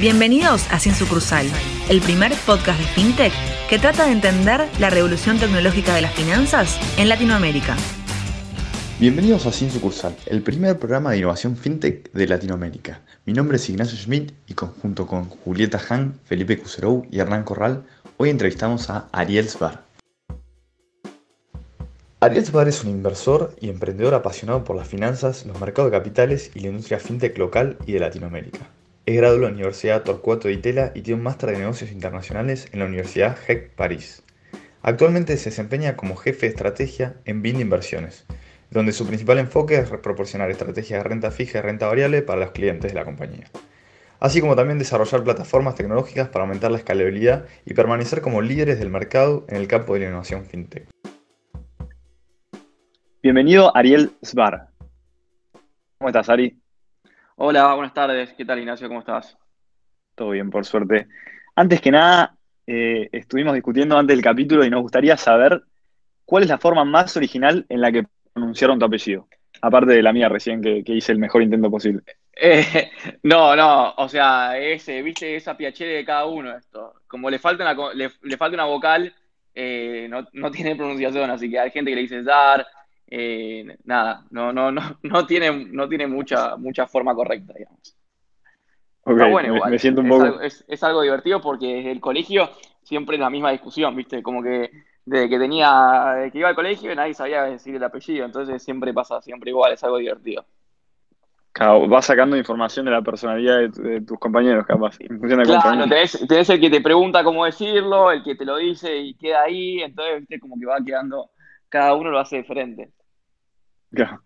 Bienvenidos a Sin Sucursal, el primer podcast de FinTech que trata de entender la revolución tecnológica de las finanzas en Latinoamérica. Bienvenidos a Sin Sucursal, el primer programa de innovación FinTech de Latinoamérica. Mi nombre es Ignacio Schmidt y conjunto con Julieta Han, Felipe Cuserou y Hernán Corral, hoy entrevistamos a Ariel Sbar. Ariel Sbar es un inversor y emprendedor apasionado por las finanzas, los mercados de capitales y la industria FinTech local y de Latinoamérica. Es graduado de la Universidad Torcuato de Itela y tiene un máster de negocios internacionales en la Universidad HEC París. Actualmente se desempeña como jefe de estrategia en BIN Inversiones, donde su principal enfoque es proporcionar estrategias de renta fija y renta variable para los clientes de la compañía, así como también desarrollar plataformas tecnológicas para aumentar la escalabilidad y permanecer como líderes del mercado en el campo de la innovación fintech. Bienvenido Ariel Sbar. ¿Cómo estás, Ari? Hola, buenas tardes. ¿Qué tal, Ignacio? ¿Cómo estás? Todo bien, por suerte. Antes que nada, eh, estuvimos discutiendo antes del capítulo y nos gustaría saber cuál es la forma más original en la que pronunciaron tu apellido. Aparte de la mía recién, que, hice el mejor intento posible. Eh, no, no, o sea, ese, viste esa piachere de cada uno esto. Como le falta una, le, falta una vocal, eh, no, no, tiene pronunciación, así que hay gente que le dice dar, eh, nada, no, no, no, no tiene, no tiene mucha, mucha forma correcta, digamos. bueno, me, siento un poco... es, algo, divertido porque el colegio siempre es la misma discusión, ¿viste? Como que desde que tenía, que iba al colegio nadie sabía decir el apellido, entonces siempre pasa siempre igual, es algo divertido. Claro, vas sacando información de la personalidad de, tus compañeros, capaz. claro, tenés, tenés, el que te pregunta cómo decirlo, el que te lo dice y queda ahí, entonces ¿viste? como que va quedando, cada uno lo hace diferente. Claro,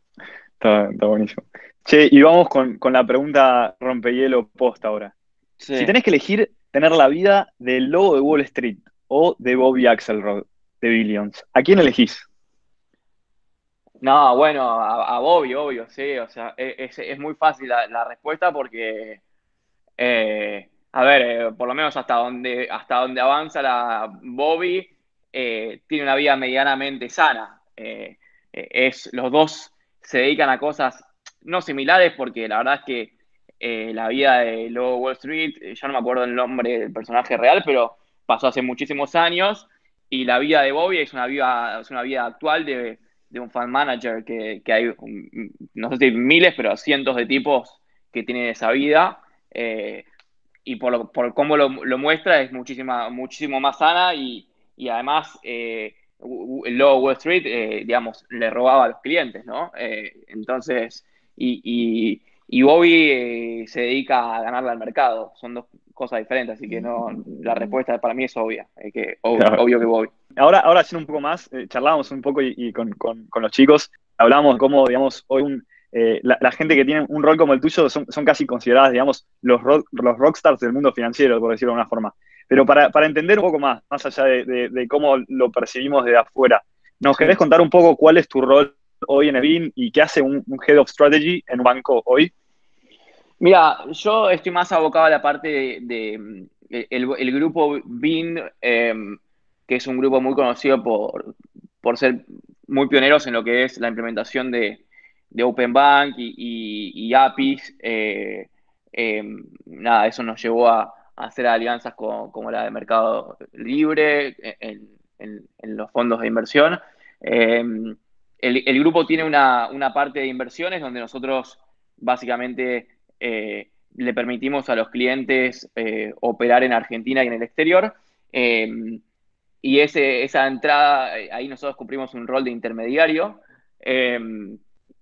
está, buenísimo. Che, y vamos con, la pregunta rompehielo post ahora. Si tenés que elegir tener la vida del lobo de Wall Street o de Bobby Axelrod de Billions, ¿a quién elegís? No, bueno, a, Bobby, obvio, sí. O sea, e, es, muy fácil la, respuesta porque, eh, a ver, eh, por lo menos hasta donde, hasta donde avanza la Bobby, eh, tiene una vida medianamente sana. Eh, es, los dos se dedican a cosas no similares porque la verdad es que eh, la vida de Lobo Wall Street, eh, ya no me acuerdo el nombre del personaje real, pero pasó hace muchísimos años y la vida de Bobby es una vida, es una vida actual de, un fan manager que, hay, no sé si miles, pero cientos de tipos que tienen esa vida. y por, por cómo lo, muestra es muchísima, muchísimo más sana y, además el logo Wall Street, eh, digamos, le robaba a los clientes, ¿no? Eh, entonces, y, Bobby eh, se dedica a ganarle al mercado. Son dos cosas diferentes, así que no, la respuesta para mí es obvia, que, obvio, que Bobby. Ahora, ahora haciendo un poco más, charlábamos un poco y, con, los chicos, hablamos cómo, digamos, hoy la, gente que tiene un rol como el tuyo son, casi consideradas, digamos, los, los rockstars del mundo financiero, por decirlo de alguna forma. Pero para, entender un poco más, más allá de, cómo lo percibimos desde afuera, ¿nos querés contar un poco cuál es tu rol hoy en Evin y qué hace un, Head of Strategy en un banco hoy? Mira, yo estoy más abocado a la parte de, el, grupo BIN, em, que es un grupo muy conocido por, por ser muy pioneros en lo que es la implementación de, Open Bank y, APIs. Eh, em, nada, eso nos llevó a, hacer alianzas como la de Mercado Libre en, los fondos de inversión. Em, el, grupo tiene una, parte de inversiones donde nosotros básicamente eh, le permitimos a los clientes eh, operar en Argentina y en el exterior. Em, y esa entrada, ahí nosotros cumplimos un rol de intermediario. Em,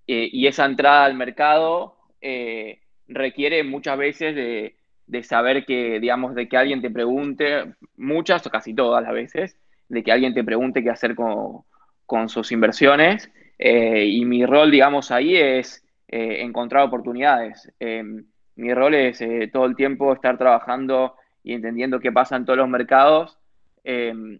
y esa entrada al mercado eh, requiere muchas veces de, de saber que, digamos, de que alguien te pregunte, muchas o casi todas las veces, de que alguien te pregunte qué hacer con, sus inversiones. Eh, y mi rol, digamos, ahí es eh, encontrar oportunidades. Em, mi rol es eh, todo el tiempo estar trabajando y entendiendo qué pasa en todos los mercados em,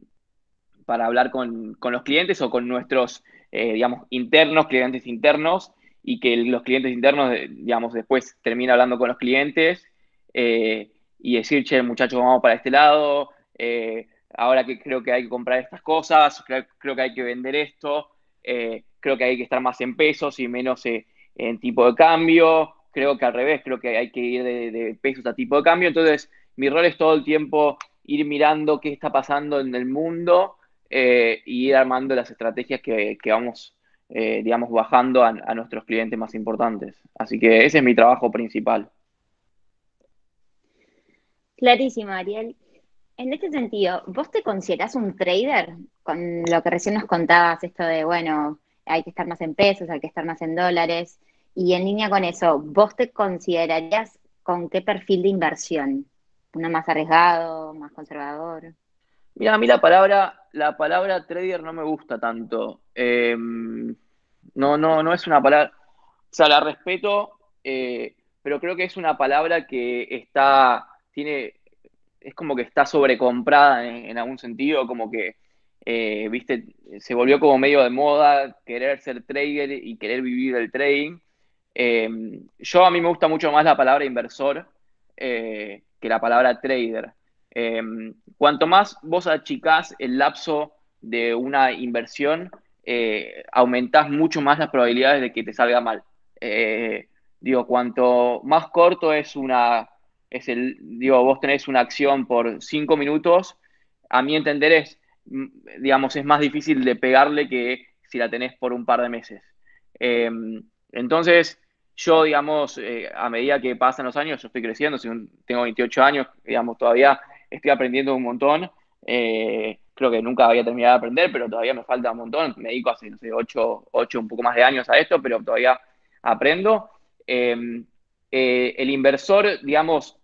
para hablar con, con, los clientes o con nuestros, digamos, internos, clientes internos, y que los clientes internos, digamos, después termina hablando con los clientes eh, y decir, che, muchachos, vamos para este lado, eh, ahora que creo que hay que comprar estas cosas, creo, que hay que vender esto, eh, creo que hay que estar más en pesos y menos en tipo de cambio, creo que al revés, creo que hay que ir de, pesos a tipo de cambio. Entonces, mi rol es todo el tiempo ir mirando qué está pasando en el mundo y ir armando las estrategias que, vamos, digamos, bajando a, nuestros clientes más importantes. Así que ese es mi trabajo principal. Clarísimo, Ariel. En este sentido, ¿vos te considerás un trader? Con lo que recién nos contabas, esto de, bueno, hay que estar más en pesos, hay que estar más en dólares. Y en línea con eso, ¿vos te considerarías con qué perfil de inversión? ¿Uno más arriesgado, más conservador? Mira, a mí la palabra, la palabra trader no me gusta tanto. Em, no, no, no es una palabra. O sea, la respeto, eh, pero creo que es una palabra que está, tiene, es como que está sobrecomprada en, algún sentido, como que, eh, viste, se volvió como medio de moda querer ser trader y querer vivir el trading. Em, yo a mí me gusta mucho más la palabra inversor eh, que la palabra trader. Cuanto más vos achicás el lapso de una inversión, eh, aumentás mucho más las probabilidades de que te salga mal. digo, cuanto más corto es una, es el, digo, vos tenés una acción por cinco minutos, a mi entender es, mm, digamos, es más difícil de pegarle que si la tenés por un par de meses. Em, entonces, yo, digamos, eh, a medida que pasan los años, yo estoy creciendo, tengo 28 años, digamos, todavía estoy aprendiendo un montón. Eh, creo que nunca había terminado de aprender, pero todavía me falta un montón. Me dedico hace, no sé, 8, 8 un poco más de años a esto, pero todavía aprendo. Em, eh, el inversor, digamos,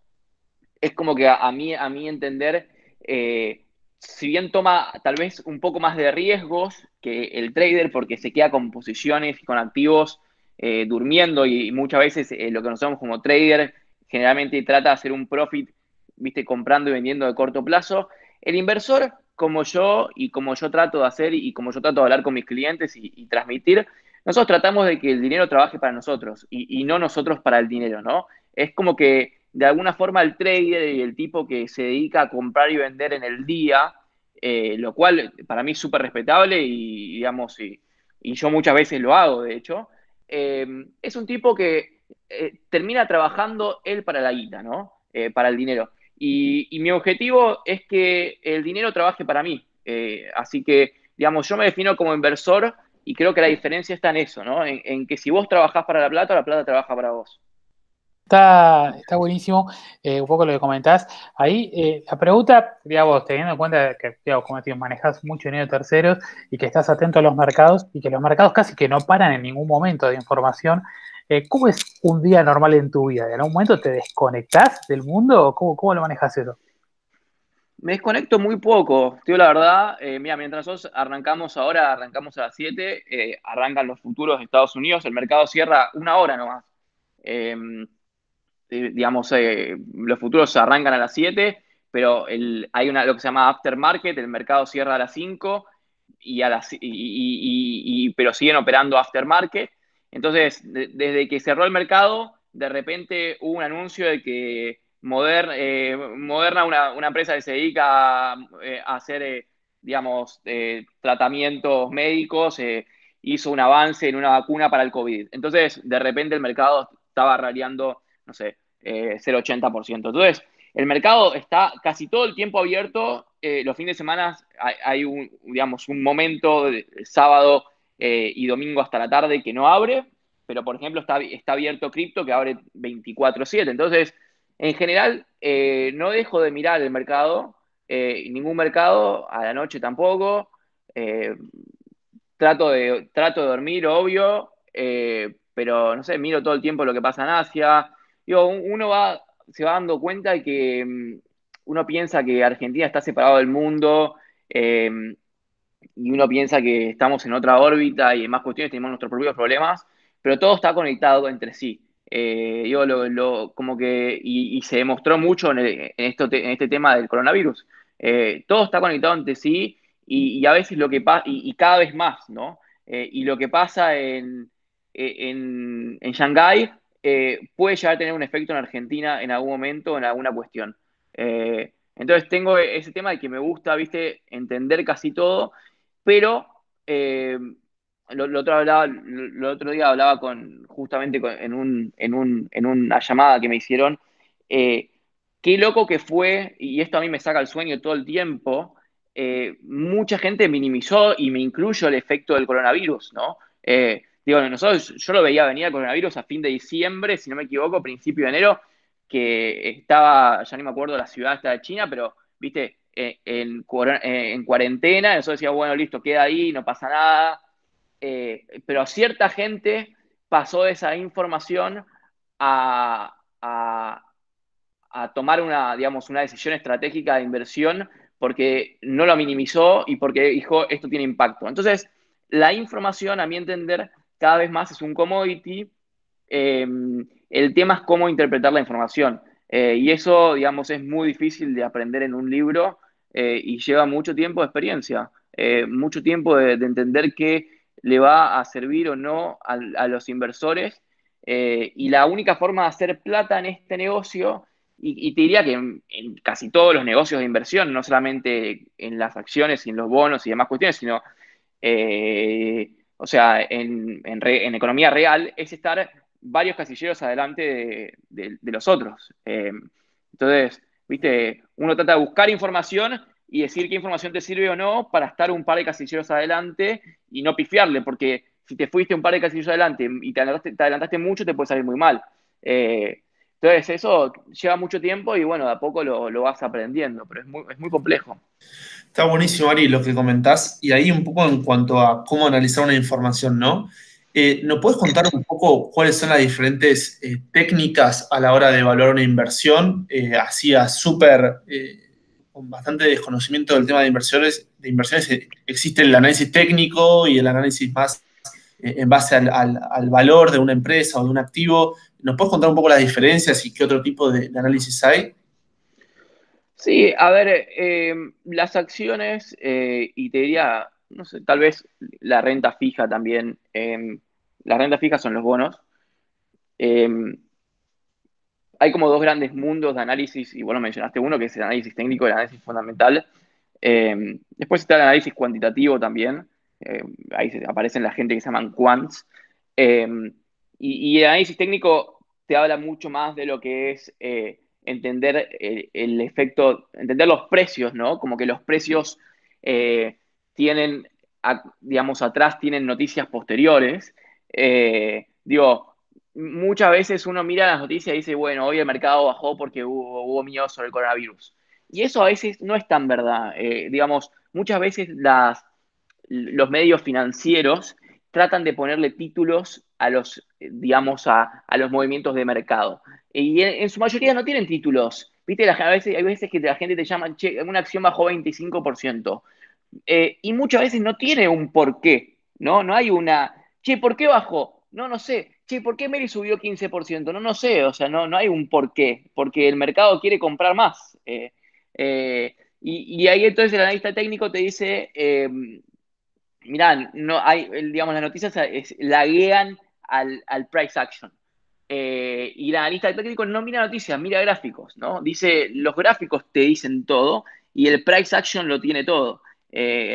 es como que a, mí, a mí entender, eh, si bien toma tal vez un poco más de riesgos que el trader porque se queda con posiciones y con activos eh, durmiendo y, muchas veces eh, lo que nosotros como trader generalmente trata de hacer un profit, viste, comprando y vendiendo de corto plazo. El inversor, como yo y como yo trato de hacer y como yo trato de hablar con mis clientes y, transmitir, nosotros tratamos de que el dinero trabaje para nosotros y no nosotros para el dinero, ¿no? Es como que de alguna forma el trader y el tipo que se dedica a comprar y vender en el día, eh, lo cual para mí es súper respetable y, digamos, y, yo muchas veces lo hago, de hecho, eh, es un tipo que eh, termina trabajando él para la guita, ¿no? para el dinero. Y, mi objetivo es que el dinero trabaje para mí. así que, digamos, yo me defino como inversor y creo que la diferencia está en eso, ¿no? En, en que si vos trabajás para la plata, la plata trabaja para vos. Está, está buenísimo, eh, un poco lo que comentás. Ahí, eh, la pregunta, digamos, teniendo en cuenta que, digamos, como te manejas mucho dinero de terceros y que estás atento a los mercados y que los mercados casi que no paran en ningún momento de información, eh, ¿cómo es un día normal en tu vida? ¿En algún momento te desconectás del mundo o cómo, cómo lo manejas eso? Me desconecto muy poco, tío, la verdad. mira, mientras nosotros arrancamos ahora, arrancamos a las 7, arrancan los futuros de Estados Unidos, el mercado cierra una hora nomás. Eh, digamos, eh, los futuros arrancan a las 7, pero hay una, lo que se llama aftermarket, el mercado cierra a las 5, y a las, y, pero siguen operando aftermarket. Entonces, desde que cerró el mercado, de repente hubo un anuncio de que eh, Moderna, una, empresa que se dedica a, hacer, digamos, tratamientos médicos, hizo un avance en una vacuna para el COVID. Entonces, de repente el mercado estaba radiando no sé, eh, 0,80%. Entonces, el mercado está casi todo el tiempo abierto. Eh, los fines de semana hay, un, digamos, un momento, de, sábado eh, y domingo hasta la tarde que no abre, pero por ejemplo está, está abierto cripto que abre 24/7. Entonces, en general, eh, no dejo de mirar el mercado, ningún mercado, a la noche tampoco. trato, de, trato de dormir, obvio, pero no sé, miro todo el tiempo lo que pasa en Asia, uno va, se va dando cuenta de que mm, uno piensa que Argentina está separado del mundo eh, y uno piensa que estamos en otra órbita y en más cuestiones tenemos nuestros propios problemas, pero todo está conectado entre sí. Eh, lo, como que, y, se demostró mucho en, esto, en este tema del coronavirus. Eh, todo está conectado entre sí y, a veces lo que pasa, y, cada vez más, ¿no? y lo que pasa en, en, en Shanghái eh, puede llegar a tener un efecto en Argentina en algún momento, en alguna cuestión. Eh, entonces tengo ese tema de que me gusta, viste, entender casi todo, pero eh, lo, otro, hablaba, lo, otro día hablaba con, justamente en, un, en, un, en, una llamada que me hicieron, qué loco que fue, y esto a mí me saca el sueño todo el tiempo, mucha gente minimizó, y me incluyo el efecto del coronavirus, ¿no? Eh, digo, nosotros, yo lo veía venir el coronavirus a fin de diciembre, si no me equivoco, principio de enero, que estaba, ya ni me acuerdo la ciudad esta de China, pero, viste, en, en cuarentena, eso decía, bueno, listo, queda ahí, no pasa nada, eh, pero cierta gente pasó esa información a, tomar una, digamos, una decisión estratégica de inversión porque no lo minimizó y porque dijo esto tiene impacto. Entonces, la información, a mi entender, cada vez más es un commodity. Em, el tema es cómo interpretar la información. Eh, y eso, digamos, es muy difícil de aprender en un libro eh, y lleva mucho tiempo de experiencia, mucho tiempo de entender que le va a servir o no a, los inversores. Eh, y la única forma de hacer plata en este negocio, y, te diría que en, casi todos los negocios de inversión, no solamente en las acciones y en los bonos y demás cuestiones, sino, eh, o sea, en, economía real, es estar varios casilleros adelante de, los otros. Eh, entonces, viste, uno trata de buscar información y decir qué información te sirve o no para estar un par de casilleros adelante y no pifiarle, porque si te fuiste un par de casilleros adelante y te adelantaste, mucho, te puede salir muy mal. Eh, entonces, eso lleva mucho tiempo y bueno, de a poco lo, vas aprendiendo, pero es muy, complejo. Está buenísimo, Ari, lo que comentás. Y ahí un poco en cuanto a cómo analizar una información, ¿no? Eh, ¿Nos puedes contar un poco cuáles son las diferentes eh, técnicas a la hora de evaluar una inversión? así a súper con bastante desconocimiento del tema de inversiones, de inversiones eh, existe el análisis técnico y el análisis más eh, en base al, valor de una empresa o de un activo. ¿Nos puedes contar un poco las diferencias y qué otro tipo de, análisis hay? Sí, a ver, eh, las acciones, y te diría, no sé, tal vez la renta fija también, las rentas fijas son los bonos hay como dos grandes mundos de análisis, y bueno, mencionaste uno que es el análisis técnico el análisis fundamental. Eh, después está el análisis cuantitativo también. Eh, ahí aparecen la gente que se llaman quants. Eh, y, el análisis técnico te habla mucho más de lo que es entender el, efecto, entender los precios, ¿no? Como que los precios tienen, digamos, atrás tienen noticias posteriores. digo, muchas veces uno mira las noticias y dice, bueno, hoy el mercado bajó porque hubo, hubo miedo sobre el coronavirus. Y eso a veces no es tan verdad. Eh, digamos, muchas veces las, los medios financieros tratan de ponerle títulos a los, digamos, a, los movimientos de mercado. Y en, su mayoría no tienen títulos. Viste, a hay veces que la gente te llama, che, una acción bajó 25%. Eh, y muchas veces no tiene un porqué, ¿no? No hay una, che, ¿por qué bajó? No, no sé che, ¿por qué Mary subió 15%? No, no sé, o sea, no, no hay un por qué, porque el mercado quiere comprar más. Eh, eh, y, ahí entonces el analista técnico te dice, eh, mirá, no hay, digamos, las noticias laguean al, al price action. y el analista técnico no mira noticias, mira gráficos, ¿no? Dice, los gráficos te dicen todo y el price action lo tiene todo.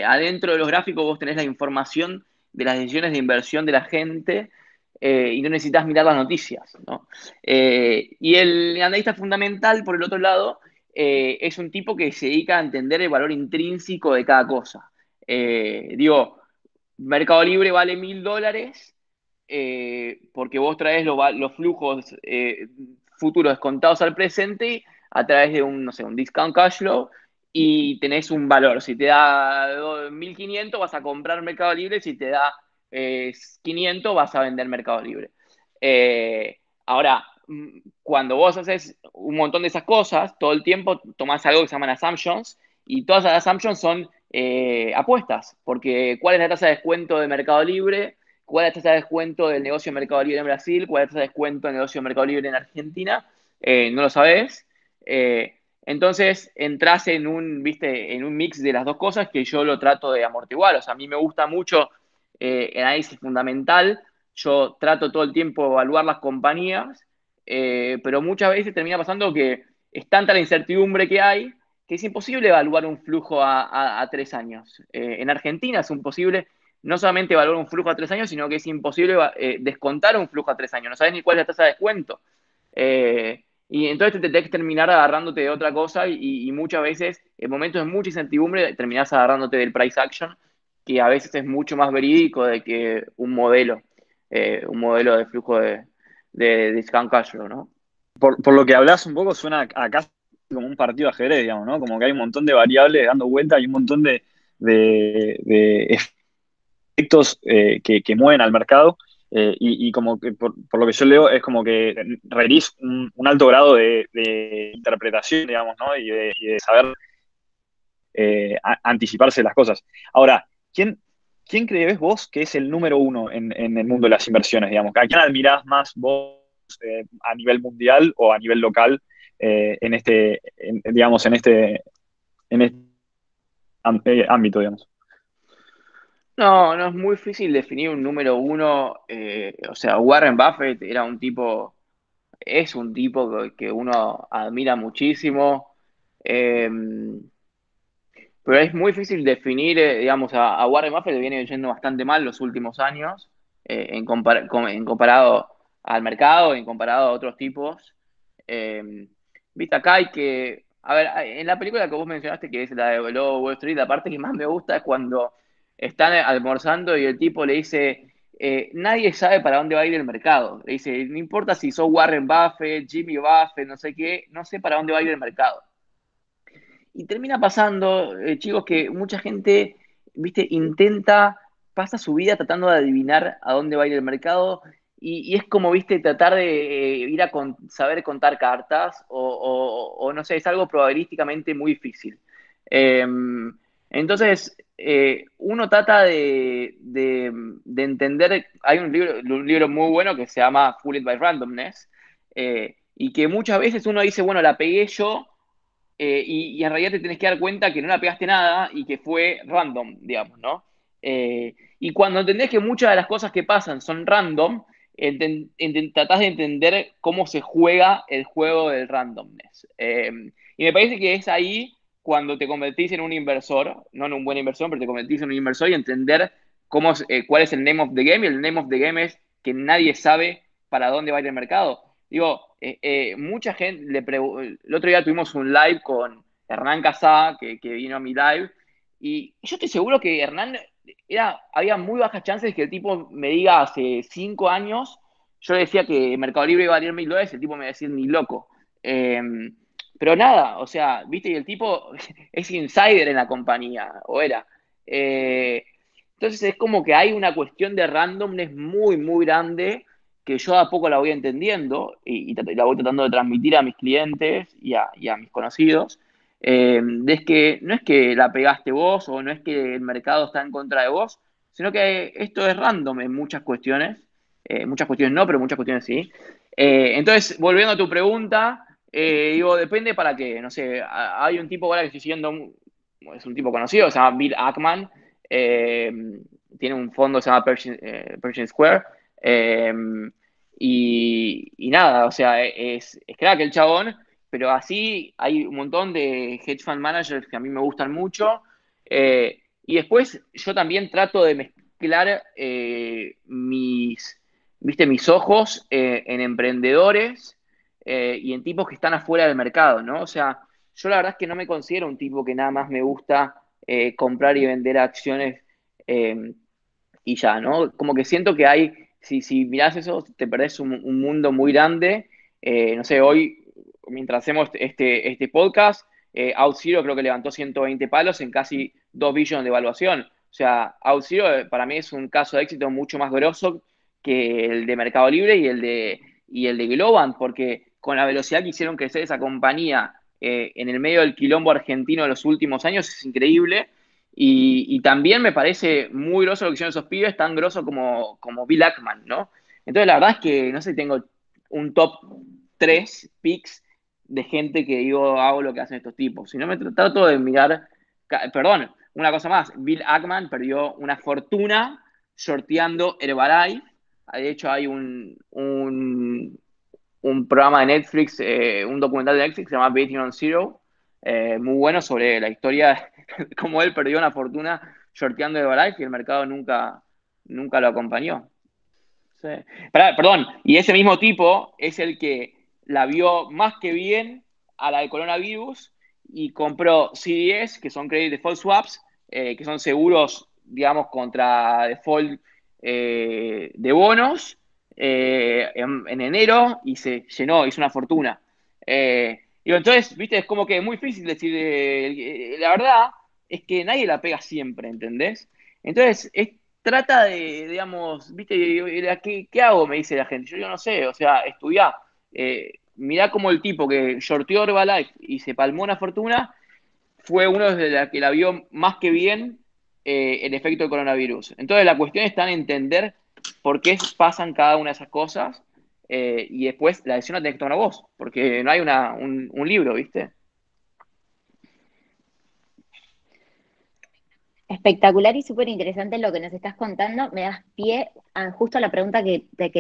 adentro de los gráficos vos tenés la información de las decisiones de inversión de la gente eh, y no necesitas mirar las noticias. ¿no? Eh, y el analista fundamental, por el otro lado, eh, es un tipo que se dedica a entender el valor intrínseco de cada cosa. digo, Mercado Libre vale mil dólares porque vos traes los flujos futuros descontados al presente a través de un, no sé, un discount cash flow y tenés un valor. Si te da 1500 vas a comprar Mercado Libre, si te da 500 vas a vender Mercado Libre. Eh, ahora, mm, cuando vos haces un montón de esas cosas, todo el tiempo tomás algo que se llaman assumptions y todas las assumptions son eh, apuestas, porque ¿cuál es la tasa de descuento de Mercado Libre? ¿Cuál es la tasa de descuento del negocio de Mercado Libre en Brasil? ¿Cuál es la tasa de descuento del negocio de Mercado Libre en Argentina? Eh, no lo sabés. entonces entras en un, viste, en un mix de las dos cosas que yo lo trato de amortiguar. O sea, a mí me gusta mucho eh, análisis fundamental. Yo trato todo el tiempo de evaluar las compañías, eh, pero muchas veces termina pasando que es tanta la incertidumbre que hay que es imposible evaluar un flujo a, tres años. Eh, en Argentina es imposible no solamente valora un flujo a tres años, sino que es imposible eh, descontar un flujo a tres años. No sabes ni cuál es la tasa de descuento. Eh, y entonces te tenés que terminar agarrándote de otra cosa y, muchas veces, en momentos de mucha incertidumbre, terminás agarrándote del price action, que a veces es mucho más verídico de que un modelo, un modelo de flujo de, de discount cash flow, ¿no? Por, lo que hablas un poco suena acá como un partido ajedrez, digamos, ¿no? Como que hay un montón de variables dando vuelta y un montón de, de, efectos eh, que, que, mueven al mercado. Eh, y, como que por, lo que yo leo es como que requerís un, alto grado de, interpretación, digamos, ¿no? Y de, saber eh, anticiparse las cosas. Ahora, ¿quién, ¿quién crees vos que es el número uno en, en, el mundo de las inversiones, digamos? ¿A quién admirás más vos a nivel mundial o a nivel local eh, en este, digamos, en este, en este eh, ámbito, digamos. No, no es muy difícil definir un número uno. Eh, o sea, Warren Buffett era un tipo, es un tipo que uno admira muchísimo. Em, pero es muy difícil definir, digamos, a, Warren Buffett le viene yendo bastante mal los últimos años en, en, comparado al mercado, en comparado a otros tipos. Viste, acá hay que. A ver, en la película que vos mencionaste, que es la de Lobo Wall Street, la parte que más me gusta es cuando están almorzando y el tipo le dice: eh, Nadie sabe para dónde va a ir el mercado. Le dice: No importa si sos Warren Buffett, Jimmy Buffett, no sé qué, no sé para dónde va a ir el mercado. Y termina pasando, eh, chicos, que mucha gente, viste, intenta, pasa su vida tratando de adivinar a dónde va a ir el mercado y, es como, viste, tratar de eh, ir a saber contar cartas o, no sé, es algo probabilísticamente muy difícil. Em, entonces, eh, uno trata de, entender, hay un libro, un libro muy bueno que se llama Fooled by Randomness, eh, y que muchas veces uno dice, bueno, la pegué yo, y, y, en realidad te tenés que dar cuenta que no la pegaste nada y que fue random, digamos, ¿no? y cuando entendés que muchas de las cosas que pasan son random, tratás de entender cómo se juega el juego del randomness. Em, y me parece que es ahí cuando te convertís en un inversor, no en un buen inversor, pero te convertís en un inversor y entender cómo, eh, cuál es el name of the game. Y el name of the game es que nadie sabe para dónde va a ir el mercado. Digo, eh, eh, mucha gente, le el otro día tuvimos un live con Hernán Casá, que, que vino a mi live, y yo estoy seguro que Hernán era, había muy bajas chances que el tipo me diga hace cinco años, yo decía que Mercado Libre iba a valer mil dólares, el tipo me decía ni loco. Em, pero nada, o sea, viste, y el tipo es insider en la compañía, o era. Eh, entonces es como que hay una cuestión de randomness muy, muy grande que yo a poco la voy entendiendo y, la voy tratando de transmitir a mis clientes a, y a mis conocidos. Eh, es que no es que la pegaste vos o no es que el mercado está en contra de vos, sino que esto es random en muchas cuestiones. Eh, muchas cuestiones no, pero muchas cuestiones sí. Eh, entonces, volviendo a tu pregunta, digo, depende para qué. No sé, hay un tipo ahora que estoy siguiendo, es un tipo conocido, se llama Bill Ackman. tiene un fondo que se llama Pershing, Square. Y, y, nada, o sea, es, es claro que el chabón pero así hay un montón de hedge fund managers que a mí me gustan mucho. Eh, y después yo también trato de mezclar eh, mis, ¿viste? mis ojos eh, en emprendedores y en tipos que están afuera del mercado, ¿no? O sea, yo la verdad es que no me considero un tipo que nada más me gusta comprar y vender acciones y ya, ¿no? Como que siento que hay, si, si mirás eso, te perdés un, un mundo muy grande. no sé, hoy mientras hacemos este, este podcast, eh, OutZero creo que levantó 120 palos en casi 2 billones de evaluación. O sea, OutZero eh, para mí es un caso de éxito mucho más grosso que el de Mercado Libre y el de, y el de Globant, porque con la velocidad que hicieron crecer esa compañía eh, en el medio del quilombo argentino de los últimos años es increíble. Y, también me parece muy grosso lo que hicieron esos pibes, tan grosso como, como Bill Ackman, ¿no? Entonces, la verdad es que, no sé, tengo un top 3 picks de gente que digo, hago lo que hacen estos tipos. Si no me trato de mirar, perdón, una cosa más, Bill Ackman perdió una fortuna sorteando Herbalife. De hecho, hay un, un, programa de Netflix, eh, un documental de Netflix que se llama Betting on Zero, eh, muy bueno sobre la historia, cómo él perdió una fortuna shorteando Herbalife y el mercado nunca, nunca lo acompañó. perdón, y ese mismo tipo es el que la vio más que bien a la de coronavirus y compró CDS, que son Credit Default Swaps, eh, que son seguros, digamos, contra default eh, de bonos eh, en, enero y se llenó, hizo una fortuna. y entonces, viste, es como que es muy difícil decir, la verdad es que nadie la pega siempre, ¿entendés? Entonces, trata de, digamos, viste, ¿qué, ¿qué, hago? Me dice la gente. Yo, yo no sé, o sea, estudiar mirá como el tipo que shorteó Herbalife y se palmó una fortuna fue uno de los que la vio más que bien eh, el efecto del coronavirus. Entonces la cuestión está en entender por qué pasan cada una de esas cosas eh, y después la decisión la tenés que tomar vos, porque no hay un, un libro, ¿viste? Espectacular y súper interesante lo que nos estás contando. Me das pie justo a la pregunta que te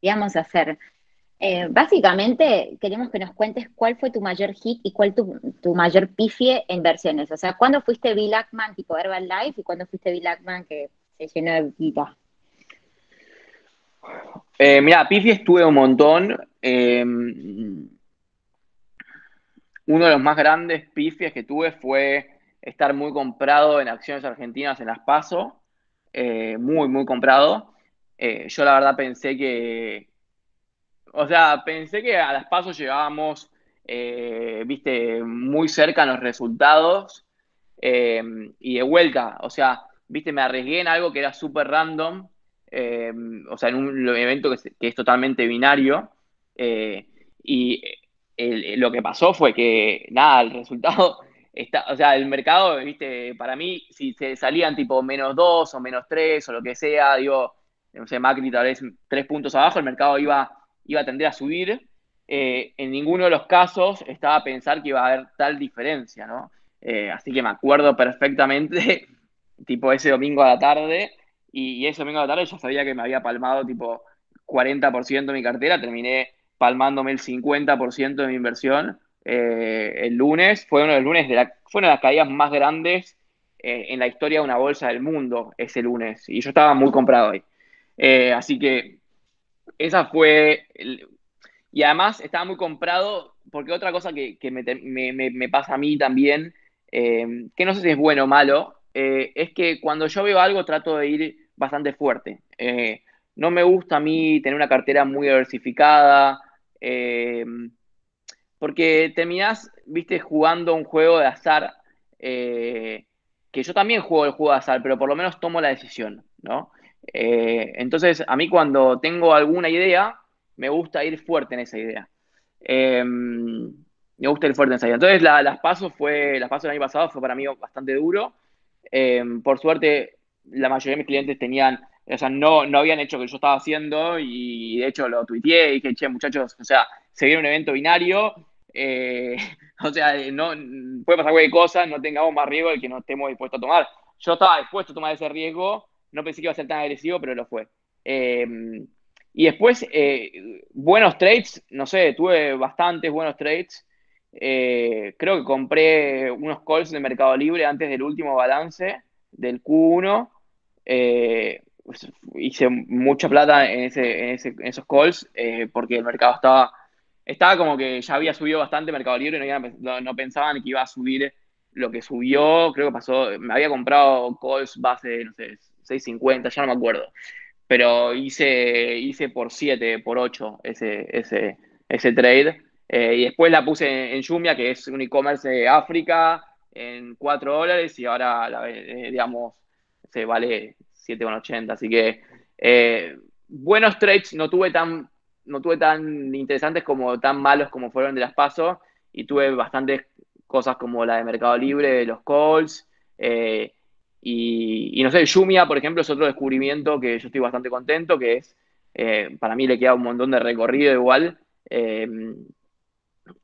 queríamos hacer. Eh, básicamente, queremos que nos cuentes cuál fue tu mayor hit y cuál tu, tu mayor pifie en versiones. O sea, ¿cuándo fuiste Bill Ackman tipo Herbalife y cuándo fuiste Bill Ackman que se llenó de guita? Eh, mira, pifie estuve un montón. Eh, uno de los más grandes pifies que tuve fue estar muy comprado en acciones argentinas en las PASO. Eh, muy, muy comprado. yo la verdad pensé que, o sea, pensé que a las pasos llegábamos, eh, viste, muy cerca los resultados eh, y de vuelta, o sea, viste, me arriesgué en algo que era súper random, eh, o sea, en un evento que es, totalmente binario, y lo que pasó fue que, nada, el resultado, está, o sea, el mercado, viste, para mí, si se salían tipo menos 2 o menos 3 o lo que sea, digo, no sé, Macri tal vez tres puntos abajo, el mercado iba iba a tender a subir. Eh, en ninguno de los casos estaba a pensar que iba a haber tal diferencia, ¿no? Eh, así que me acuerdo perfectamente, tipo ese domingo a la tarde, y, ese domingo a la tarde ya sabía que me había palmado tipo 40% de mi cartera, terminé palmándome el 50% de mi inversión eh, el lunes. Fue uno de los lunes de la, fue una de las caídas más grandes en la historia de una bolsa del mundo ese lunes, y yo estaba muy comprado ahí. así que esa fue. y además estaba muy comprado, porque otra cosa que, me, pasa a mí también, eh, que no sé si es bueno o malo, eh, es que cuando yo veo algo trato de ir bastante fuerte. Eh, no me gusta a mí tener una cartera muy diversificada, porque terminás, viste, jugando un juego de azar, que yo también juego el juego de azar, pero por lo menos tomo la decisión, ¿no? Eh, entonces, a mí cuando tengo alguna idea, me gusta ir fuerte en esa idea. Eh, me gusta ir fuerte en esa idea. Entonces, las pasos fue, las pasos del año pasado fue para mí bastante duro. Eh, por suerte, la mayoría de mis clientes tenían, o sea, no, no habían hecho lo que yo estaba haciendo y de hecho lo tuiteé y dije, che, muchachos, o sea, se viene un evento binario, o sea, no, puede pasar cualquier cosa, no tengamos más riesgo del que no estemos dispuestos a tomar. Yo estaba dispuesto a tomar ese riesgo no pensé que iba a ser tan agresivo, pero lo fue. Eh, y después, eh, buenos trades, no sé, tuve bastantes buenos trades. Eh, creo que compré unos calls de Mercado Libre antes del último balance del Q1. Pues, hice mucha plata en, ese, en, esos calls porque el mercado estaba, estaba como que ya había subido bastante Mercado Libre, no, no pensaban que iba a subir lo que subió. Creo que pasó, me había comprado calls base, no sé, 6.50, ya no me acuerdo. Pero hice, hice por 7, por 8 ese, ese, ese trade. Eh, y después la puse en, Jumia, que es un e-commerce de África, en 4 dólares y ahora, eh, digamos, se vale 7,80. Así que eh, buenos trades no tuve tan no tuve tan interesantes como tan malos como fueron de las pasos y tuve bastantes cosas como la de Mercado Libre, los calls, y, no sé, Jumia, por ejemplo, es otro descubrimiento que yo estoy bastante contento, que es, eh, para mí le queda un montón de recorrido igual, eh,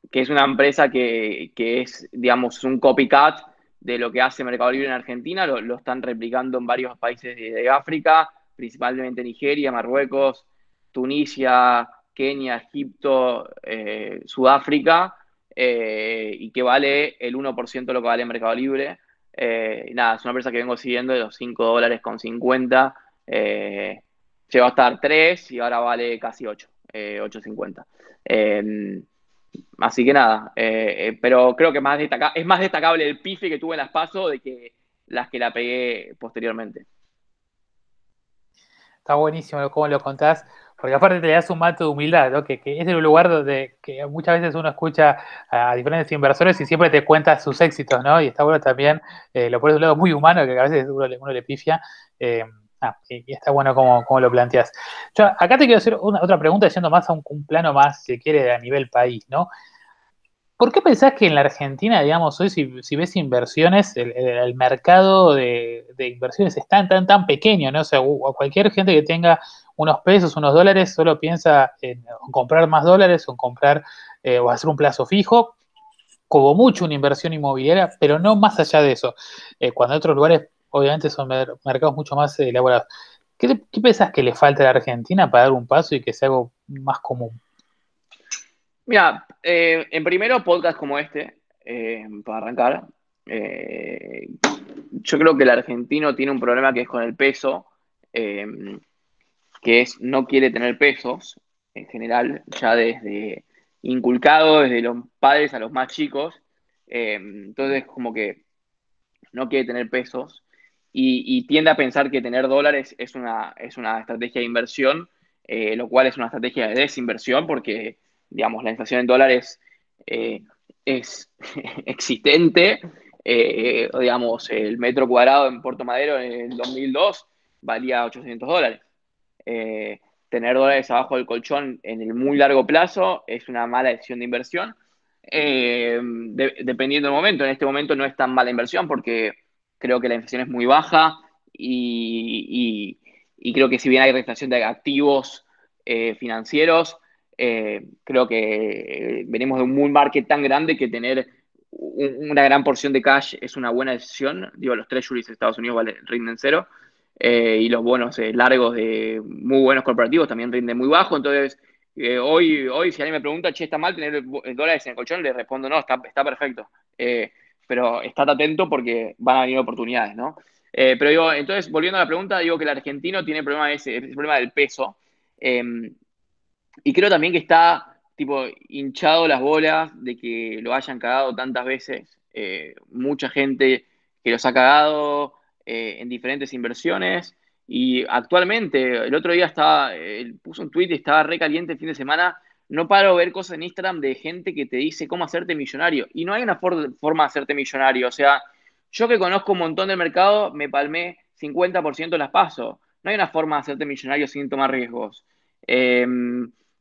que es una empresa que, es, digamos, un copycat de lo que hace Mercado Libre en Argentina, lo, están replicando en varios países de, África, principalmente Nigeria, Marruecos, Tunisia, Kenia, Egipto, eh, Sudáfrica, y que vale el 1% de lo que vale Mercado Libre. Eh, nada, es una empresa que vengo siguiendo de los 5 dólares con 50. Eh, llegó a estar 3 y ahora vale casi 8, 8.50. Eh, así que nada, pero creo que es más destacable el pife que tuve en las pasos de que las que la pegué posteriormente. Está buenísimo cómo lo contás, porque aparte te das un mato de humildad, ¿no? que, es el lugar donde que muchas veces uno escucha a diferentes inversores y siempre te cuenta sus éxitos, ¿no? Y está bueno también, eh, lo pones de un lado muy humano, que a veces uno le, uno le pifia. Eh, ah, y, está bueno como, lo planteas. Yo acá te quiero hacer una, otra pregunta, yendo más a un, un plano más, si quiere, a nivel país, ¿no? ¿Por qué pensás que en la Argentina, digamos, hoy si, ves inversiones, el, mercado de, inversiones es tan, tan, tan pequeño, ¿no? O sea, cualquier gente que tenga unos pesos, unos dólares, solo piensa en comprar más dólares o en comprar eh, o hacer un plazo fijo, como mucho una inversión inmobiliaria, pero no más allá de eso. Eh, cuando en otros lugares, obviamente, son mercados mucho más elaborados. ¿Qué, ¿Qué pensás que le falta a la Argentina para dar un paso y que sea algo más común? Mira, eh, en primero, podcast como este, eh, para arrancar. Yo creo que el argentino tiene un problema que es con el peso, que es no quiere tener pesos en general, ya desde inculcado desde los padres a los más chicos. entonces, como que no quiere tener pesos y, tiende a pensar que tener dólares es una, es una estrategia de inversión, lo cual es una estrategia de desinversión porque digamos, la inflación en dólares eh, es existente. Eh, digamos, el metro cuadrado en Puerto Madero en el 2002 valía 800 dólares. Eh, tener dólares abajo del colchón en el muy largo plazo es una mala decisión de inversión. dependiendo del momento, en este momento no es tan mala inversión porque creo que la inflación es muy baja y, creo que si bien hay reflación de activos financieros, eh, creo que eh, venimos de un muy market tan grande que tener una gran porción de cash es una buena decisión. Digo, los treasuries de Estados Unidos vale, rinden cero eh, y los bonos largos de muy buenos corporativos también rinden muy bajo. Entonces, hoy, hoy si alguien me pregunta, che, ¿está mal tener dólares en el colchón? Le respondo, no, está, perfecto. pero estate atento porque van a venir oportunidades, ¿no? pero digo, entonces, volviendo a la pregunta, digo que el argentino tiene problema ese, el problema del peso. Y creo también que está, tipo, hinchado las bolas de que lo hayan cagado tantas veces. Eh, mucha gente que los ha cagado eh, en diferentes inversiones. Y actualmente, el otro día estaba, puso un tweet y estaba re caliente el fin de semana. No paro de ver cosas en Instagram de gente que te dice cómo hacerte millonario. Y no hay una forma de hacerte millonario. O sea, yo que conozco un montón del mercado, me palmé 50% las paso. No hay una forma de hacerte millonario sin tomar riesgos. Eh,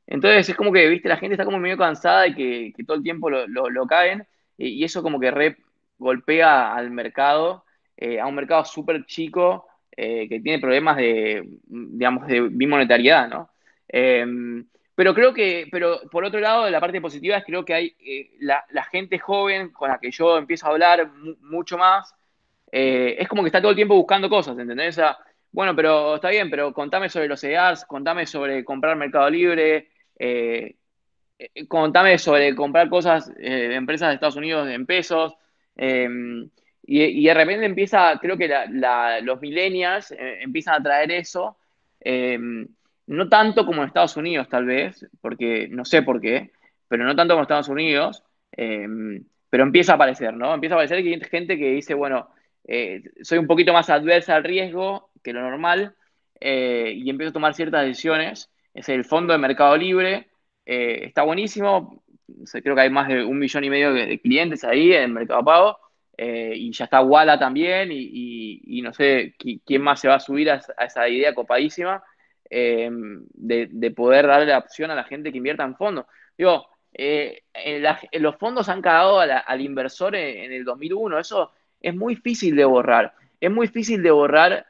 entonces es como que, viste, la gente está como medio cansada y que, todo el tiempo lo, caen y, eso como que re golpea al mercado, eh, a un mercado súper chico eh, que tiene problemas de, digamos, de bimonetariedad, ¿no? Em, pero creo que, pero por otro lado, la parte positiva es creo que hay eh, la, gente joven con la que yo empiezo a hablar mucho más, es como que está todo el tiempo buscando cosas, ¿entendés? bueno, pero está bien, pero contame sobre los EARs, contame sobre comprar Mercado Libre, eh, eh, contame sobre comprar cosas, eh, empresas de Estados Unidos en pesos. Em, y, de repente empieza, creo que los millennials empiezan a traer eso. Em, no tanto como en Estados Unidos, tal vez, porque no sé por qué, pero no tanto como en Estados Unidos, em, pero empieza a aparecer, ¿no? Empieza a aparecer que hay gente que dice, bueno, soy un poquito más adversa al riesgo que lo normal y empiezo a tomar ciertas decisiones es el fondo de Mercado Libre. Eh, está buenísimo. Creo que hay más de un millón y medio de, clientes ahí en Mercado Pago. Eh, y ya está Walla también. Y, no sé quién más se va a subir a, esa idea copadísima eh, de, poder darle la opción a la gente que invierta en fondos. Digo, los fondos han cagado al inversor en, el 2001. Eso es muy difícil de borrar. Es muy difícil de borrar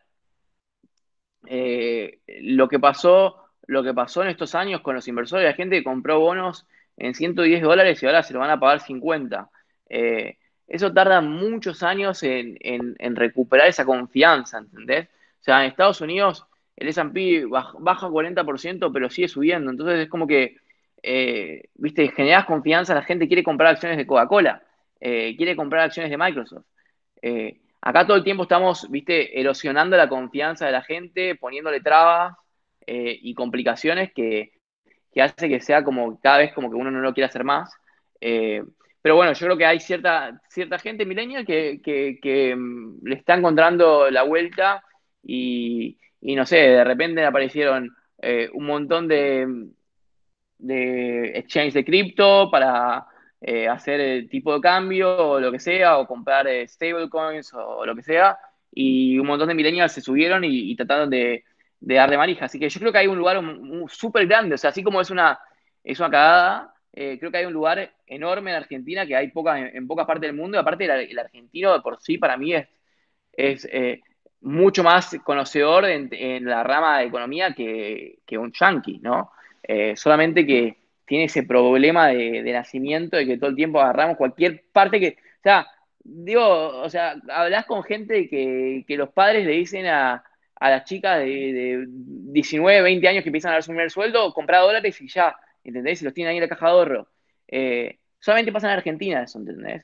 lo que pasó lo que pasó en estos años con los inversores, la gente que compró bonos en 110 dólares y ahora se lo van a pagar 50. Eh, eso tarda muchos años en, recuperar esa confianza, ¿entendés? O sea, en Estados Unidos el S&P baja 40%, pero sigue subiendo. Entonces es como que, eh, viste, generas confianza, la gente quiere comprar acciones de Coca-Cola, eh, quiere comprar acciones de Microsoft. acá todo el tiempo estamos, viste, erosionando la confianza de la gente, poniéndole trabas eh, y complicaciones que, que, hace que sea como cada vez como que uno no lo quiere hacer más. Pero bueno, yo creo que hay cierta, cierta gente millennial que, mm, le está encontrando la vuelta y, y no sé, de repente aparecieron eh, un montón de, de exchange de cripto para eh, hacer el tipo de cambio o lo que sea, o comprar eh, stablecoins o, lo que sea, y un montón de millennials se subieron y, trataron de, de darle marija. Así que yo creo que hay un lugar súper grande, o sea, así como es una, es una cagada, eh, creo que hay un lugar enorme en Argentina que hay poca, en, pocas partes del mundo, y aparte el, argentino de por sí para mí es, es mucho más conocedor en, la rama de economía que, que un yankee, ¿no? solamente que tiene ese problema de, nacimiento de que todo el tiempo agarramos cualquier parte que, o sea, digo, o sea, hablas con gente que, que los padres le dicen a, a las chicas de, 19, 20 años que empiezan a dar su primer sueldo, comprar dólares y ya, ¿entendés? Y los tienen ahí en la caja de ahorro. Eh, solamente pasa en Argentina eso, ¿entendés?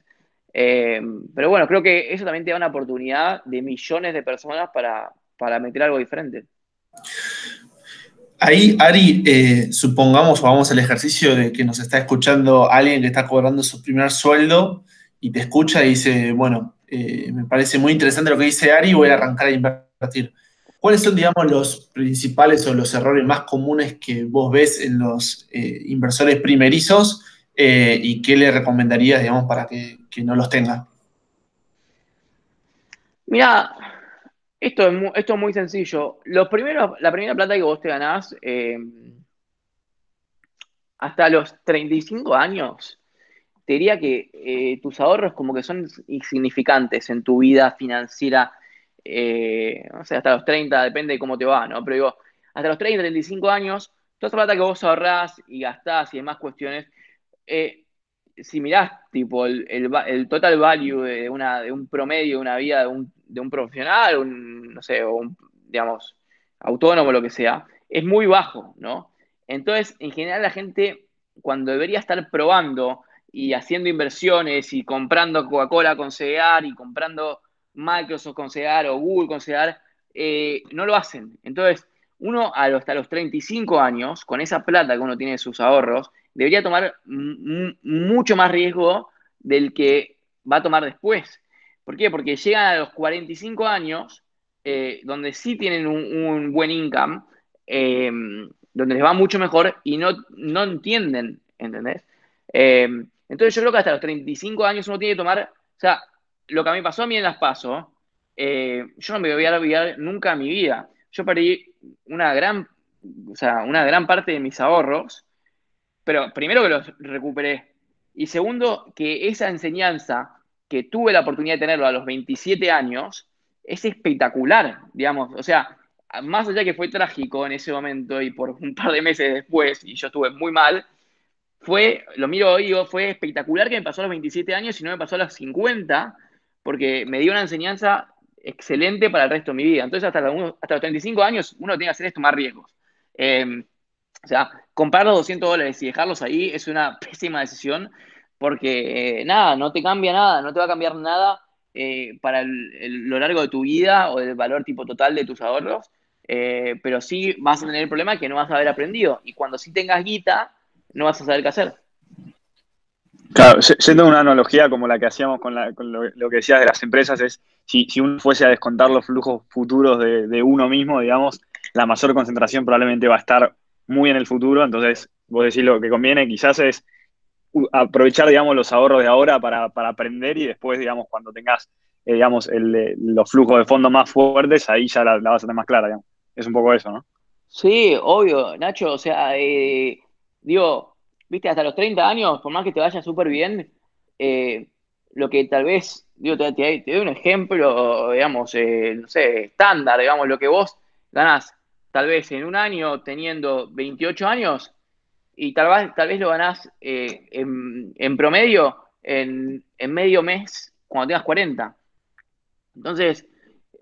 Eh, pero bueno, creo que eso también te da una oportunidad de millones de personas para, para meter algo diferente. Ahí, Ari, eh, supongamos o vamos al ejercicio de que nos está escuchando alguien que está cobrando su primer sueldo y te escucha y dice, bueno, eh, me parece muy interesante lo que dice Ari, voy a arrancar a invertir. ¿Cuáles son, digamos, los principales o los errores más comunes que vos ves en los eh, inversores primerizos y qué le recomendarías, digamos, para que, no los tenga? Mira, esto es, muy, esto es muy sencillo. Los primeros, la primera plata que vos te ganás eh, hasta los 35 años, te diría que eh, tus ahorros como que son insignificantes en tu vida financiera. Eh, no sé, hasta los 30, depende de cómo te va, ¿no? Pero digo, hasta los 30, 35 años, toda esa plata que vos ahorrás y gastás y demás cuestiones, si mirás tipo el, total value de, una, de un promedio de una vida de un, de un profesional, un, no sé, un, digamos, autónomo, lo que sea, es muy bajo, ¿no? Entonces, en general la gente, cuando debería estar probando y haciendo inversiones y comprando Coca-Cola con CEAR y comprando Microsoft con CEAR o Google con CEAR, eh, no lo hacen. Entonces, uno hasta los 35 años, con esa plata que uno tiene de sus ahorros, debería tomar mucho más riesgo del que va a tomar después. ¿Por qué? Porque llegan a los 45 años, eh, donde sí tienen un, buen income, em, donde les va mucho mejor y no, no entienden, ¿entendés? Em, entonces yo creo que hasta los 35 años uno tiene que tomar, o sea, lo que a mí pasó a mí en las PASO, eh, yo no me voy a olvidar nunca en mi vida. Yo perdí una gran, o sea, una gran parte de mis ahorros pero primero que los recuperé. Y segundo, que esa enseñanza que tuve la oportunidad de tenerlo a los 27 años es espectacular, digamos. O sea, más allá que fue trágico en ese momento y por un par de meses después, y yo estuve muy mal, fue, lo miro hoy, fue espectacular que me pasó a los 27 años y no me pasó a los 50, porque me dio una enseñanza excelente para el resto de mi vida. Entonces, hasta los, hasta los 35 años, uno tiene que hacer esto más riesgos. Eh, o sea, comprar los 200 dólares y dejarlos ahí es una pésima decisión porque eh, nada, no te cambia nada, no te va a cambiar nada eh, para lo largo de tu vida o del valor tipo total de tus ahorros, eh, pero sí vas a tener el problema que no vas a haber aprendido y cuando sí tengas guita, no vas a saber qué hacer. Claro, siendo una analogía como la que hacíamos con, lo, que decías de las empresas, es si, uno fuese a descontar los flujos futuros de, uno mismo, digamos, la mayor concentración probablemente va a estar muy en el futuro, entonces vos decís lo que conviene quizás es aprovechar, digamos, los ahorros de ahora para, aprender y después, digamos, cuando tengas, eh, digamos, los flujos de fondo más fuertes, ahí ya la, vas a tener más clara, digamos. Es un poco eso, ¿no? Sí, obvio, Nacho, o sea, eh, digo, viste, hasta los 30 años, por más que te vaya súper bien, eh, lo que tal vez, digo, te, te, doy un ejemplo, digamos, no sé, estándar, digamos, lo que vos ganás tal vez en un año teniendo 28 años y tal vez, tal vez lo ganás eh, en, promedio en, medio mes cuando tengas 40. Entonces,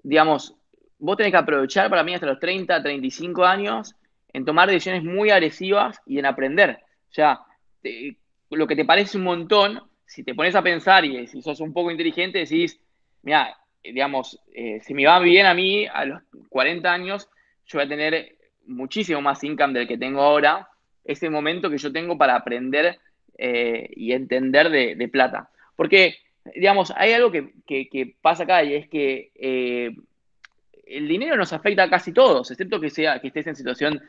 digamos, vos tenés que aprovechar para mí hasta los 30, 35 años en tomar decisiones muy agresivas y en aprender. O sea, lo que te parece un montón, si te pones a pensar y si sos un poco inteligente, decís, mira, digamos, eh, si me va bien a mí, a los 40 años, yo voy a tener muchísimo más income del que tengo ahora, ese momento que yo tengo para aprender eh, y entender de, plata. Porque, digamos, hay algo que, pasa acá y es que eh, el dinero nos afecta a casi todos, excepto que, sea, que estés en situación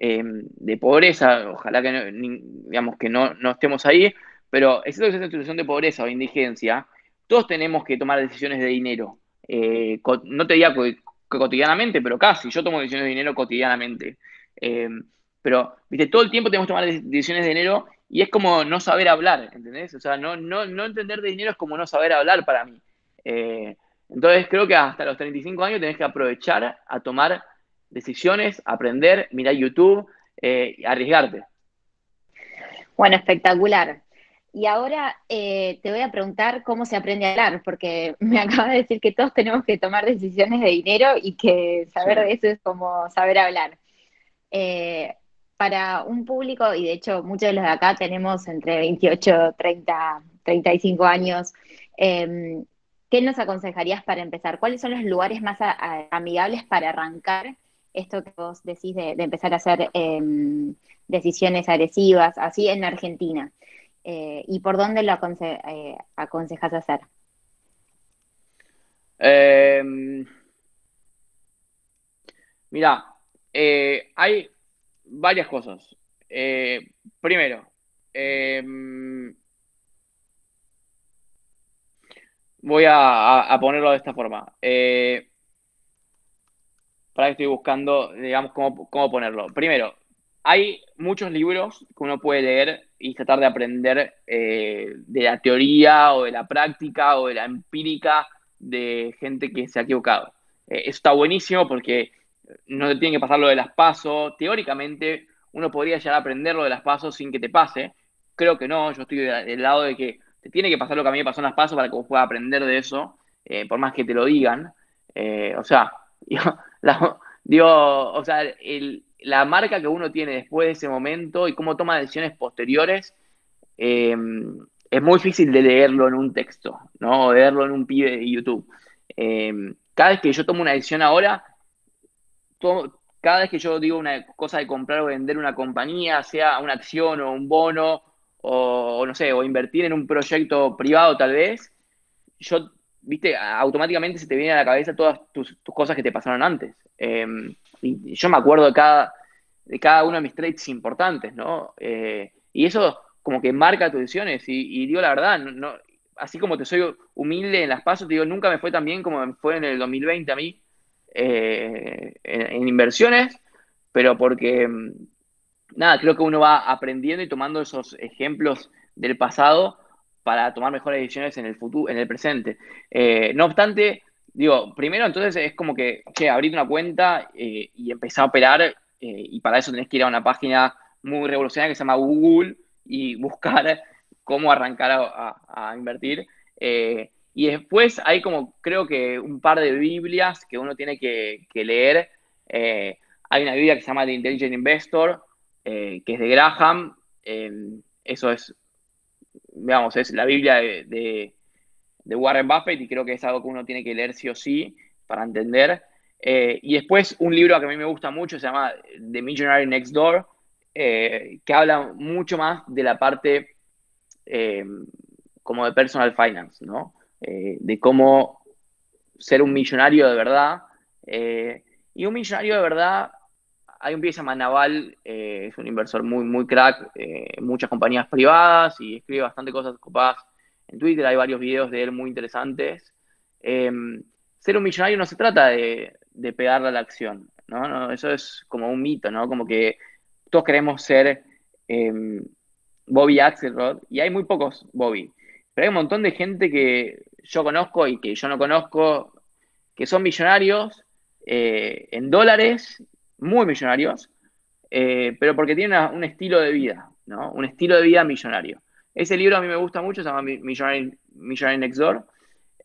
de pobreza, ojalá que, digamos, que no, no estemos ahí, pero excepto que estés en situación de pobreza o indigencia, todos tenemos que tomar decisiones de dinero. Eh, no te diría cotidianamente, pero casi. Yo tomo decisiones de dinero cotidianamente. Eh, pero, viste, todo el tiempo tenemos que tomar decisiones de dinero y es como no saber hablar, ¿entendés? O sea, no, no, no entender de dinero es como no saber hablar para mí. Eh, entonces, creo que hasta los 35 años tenés que aprovechar a tomar decisiones, aprender, mirar YouTube, arriesgarte. Bueno, espectacular. Y ahora eh, te voy a preguntar cómo se aprende a hablar, porque me acaba de decir que todos tenemos que tomar decisiones de dinero y que saber de eso es como saber hablar. Eh, para un público, y de hecho muchos de los de acá tenemos entre 28, 30, 35 años, em, ¿qué nos aconsejarías para empezar? ¿Cuáles son los lugares más amigables para arrancar esto que vos decís de, empezar a hacer em, decisiones agresivas, así en Argentina? Eh, y por dónde lo eh, aconsejas hacer? Em, mira, eh, hay varias cosas. primero, em, voy a, ponerlo de esta forma. Para que estoy buscando, digamos, cómo, cómo ponerlo. Primero, hay muchos libros que uno puede leer y tratar de aprender eh, de la teoría o de la práctica o de la empírica de gente que se ha equivocado. Eh, eso está buenísimo porque no te tiene que pasar lo de las pasos. Teóricamente, uno podría llegar a aprender lo de las pasos sin que te pase. Creo que no, yo estoy del lado de que te tiene que pasar lo que a mí me pasó en las pasos para que vos puedas aprender de eso, eh, por más que te lo digan. o sea, digo, o sea, el, la marca que uno tiene después de ese momento y cómo toma decisiones posteriores, em, es muy difícil de leerlo en un texto, ¿no? O de leerlo en un pibe de YouTube. Em, cada vez que yo tomo una decisión ahora, cada vez que yo digo una cosa de comprar o vender una compañía, sea una acción o un bono, o, no sé, o invertir en un proyecto privado tal vez, yo, viste, automáticamente se te vienen a la cabeza todas tus, cosas que te pasaron antes. Em, y yo me acuerdo de cada, de cada uno de mis trades importantes, ¿no? Eh, y eso como que marca tus decisiones. Y, digo la verdad, así como te soy humilde en las pasos, te digo, nunca me fue tan bien como fue en el 2020 a mí eh, en, inversiones, pero porque, mm, nada, creo que uno va aprendiendo y tomando esos ejemplos del pasado para tomar mejores decisiones en el futuro, en el presente. Eh, no obstante, digo, primero entonces es como que, che, abrir una cuenta eh, y empezar a operar, eh, y para eso tenés que ir a una página muy revolucionaria que se llama Google y buscar cómo arrancar a, invertir. Y después hay como, creo que un par de Biblias que uno tiene que, leer. hay una Biblia que se llama The Intelligent Investor, que es de Graham. eso es, digamos, es la Biblia de de Warren Buffett y creo que es algo que uno tiene que leer sí o sí para entender. Eh, y después un libro que a mí me gusta mucho se llama The Millionaire Next Door, eh, que habla mucho más de la parte eh, como de personal finance, ¿no? de cómo ser un millonario de verdad. y un millonario de verdad, hay un pie que se llama Naval, es un inversor muy, muy crack, en muchas compañías privadas y escribe bastante cosas copadas en Twitter hay varios videos de él muy interesantes. Em, ser un millonario no se trata de, pegarle a la acción, ¿no? Eso es como un mito, ¿no? Como que todos queremos ser em, Bobby Axelrod y hay muy pocos Bobby. Pero hay un montón de gente que yo conozco y que yo no conozco que son millonarios eh, en dólares, muy millonarios, eh, pero porque tienen un estilo de vida, ¿no? Un estilo de vida millonario. Ese libro a mí me gusta mucho, se llama Millionaire, Next Door.